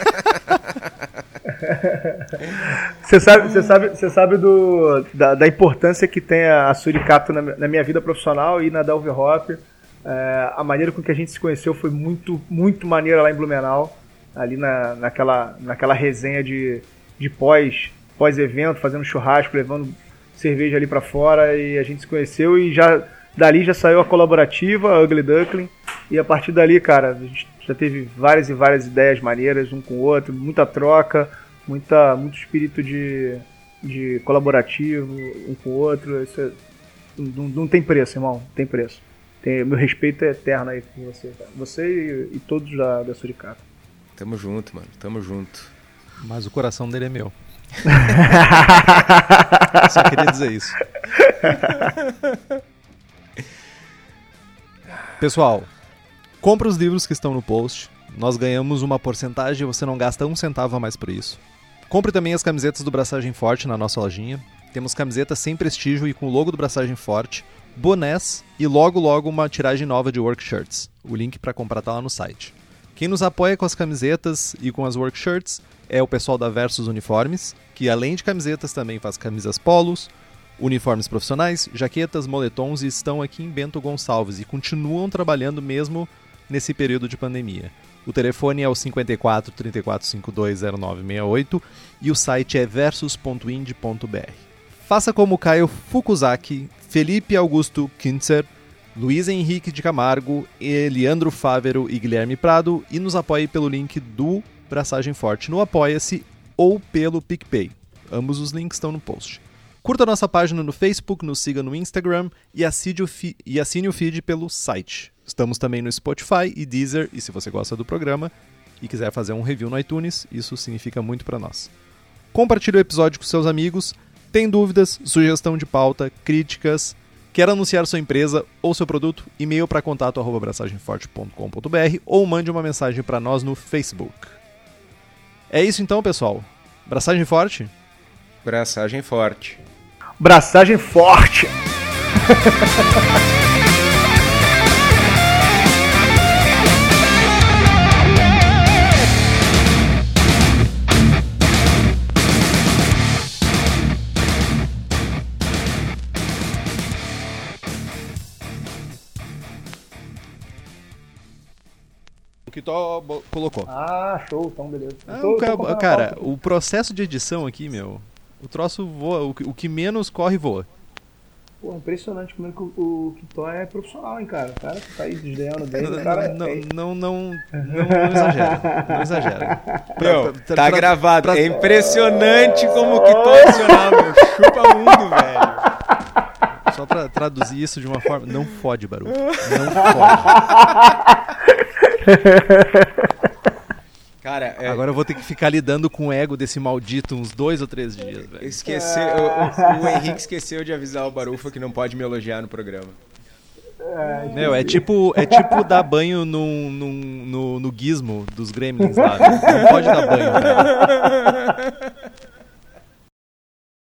Você sabe, você sabe, você sabe do, da, da importância que tem a Suricato na, na minha vida profissional e na da Overhop. É, a maneira com que a gente se conheceu foi muito, muito maneira lá em Blumenau, ali na, naquela, naquela resenha de, de pós, pós-evento, fazendo churrasco, levando cerveja ali pra fora e a gente se conheceu e já dali já saiu a colaborativa, a Ugly Duckling, e a partir dali, cara, a gente já teve várias e várias ideias maneiras um com o outro, muita troca, muita, muito espírito de, de colaborativo um com o outro. Isso é- não, não tem preço, irmão, tem preço. Tem- meu respeito é eterno aí com você, cara. Você e, e todos da, da Suricato. Tamo junto, mano. Tamo junto. Mas o coração dele é meu. Só queria dizer isso. Pessoal, compra os livros que estão no post. Nós ganhamos uma porcentagem e você não gasta um centavo a mais por isso. Compre também as camisetas do Braçagem Forte na nossa lojinha. Temos camisetas sem prestígio e com o logo do Braçagem Forte, bonés e logo logo uma tiragem nova de work shirts. O link para comprar tá lá no site. Quem nos apoia com as camisetas e com as work shirts é o pessoal da Versus Uniformes, que além de camisetas também faz camisas polos, uniformes profissionais, jaquetas, moletons e estão aqui em Bento Gonçalves e continuam trabalhando mesmo nesse período de pandemia. O telefone é o 54 34 52 0968 e o site é versus.ind.br. Faça como Caio Fukuzaki, Felipe Augusto Kintzer, Luiz Henrique de Camargo, Eliandro Fávero e Guilherme Prado e nos apoie pelo link do Braçagem Forte no Apoia-se ou pelo PicPay. Ambos os links estão no post. Curta nossa página no Facebook, nos siga no Instagram e assine o, e assine o feed pelo site. Estamos também no Spotify e Deezer, e se você gosta do programa e quiser fazer um review no iTunes, isso significa muito para nós. Compartilhe o episódio com seus amigos. Tem dúvidas, sugestão de pauta, críticas, quer anunciar sua empresa ou seu produto? E-mail para contato arroba abraçagemforte.com.br ou mande uma mensagem para nós no Facebook. É isso então, pessoal. Braçagem forte? Braçagem forte. Braçagem forte! O que Tó bo- colocou. Ah, show, então beleza. Ah, Tô- o cara, cara, o processo de edição aqui, meu, o troço voa, o que, o que menos corre voa. Pô, impressionante como é que o, o Kitó é profissional, hein, cara. O cara que tá aí desdenhando bem, Não, o cara não, é- não, não, não, não exagera, não exagera. Pra- Meu, pra- tá pra- gravado. pra- É impressionante como que tô adicional, meu. Chupa mundo, velho. Só pra traduzir isso de uma forma, não fode, barulho. Não fode. Cara, é, Agora eu vou ter que ficar lidando com o ego desse maldito uns dois ou três dias, velho. esqueceu, o, o- Henrique esqueceu de avisar o Barufa que não pode me elogiar no programa. Meu, é tipo, é tipo dar banho num, num- no, no gizmo dos gremlins lá. né? Não pode dar banho, velho.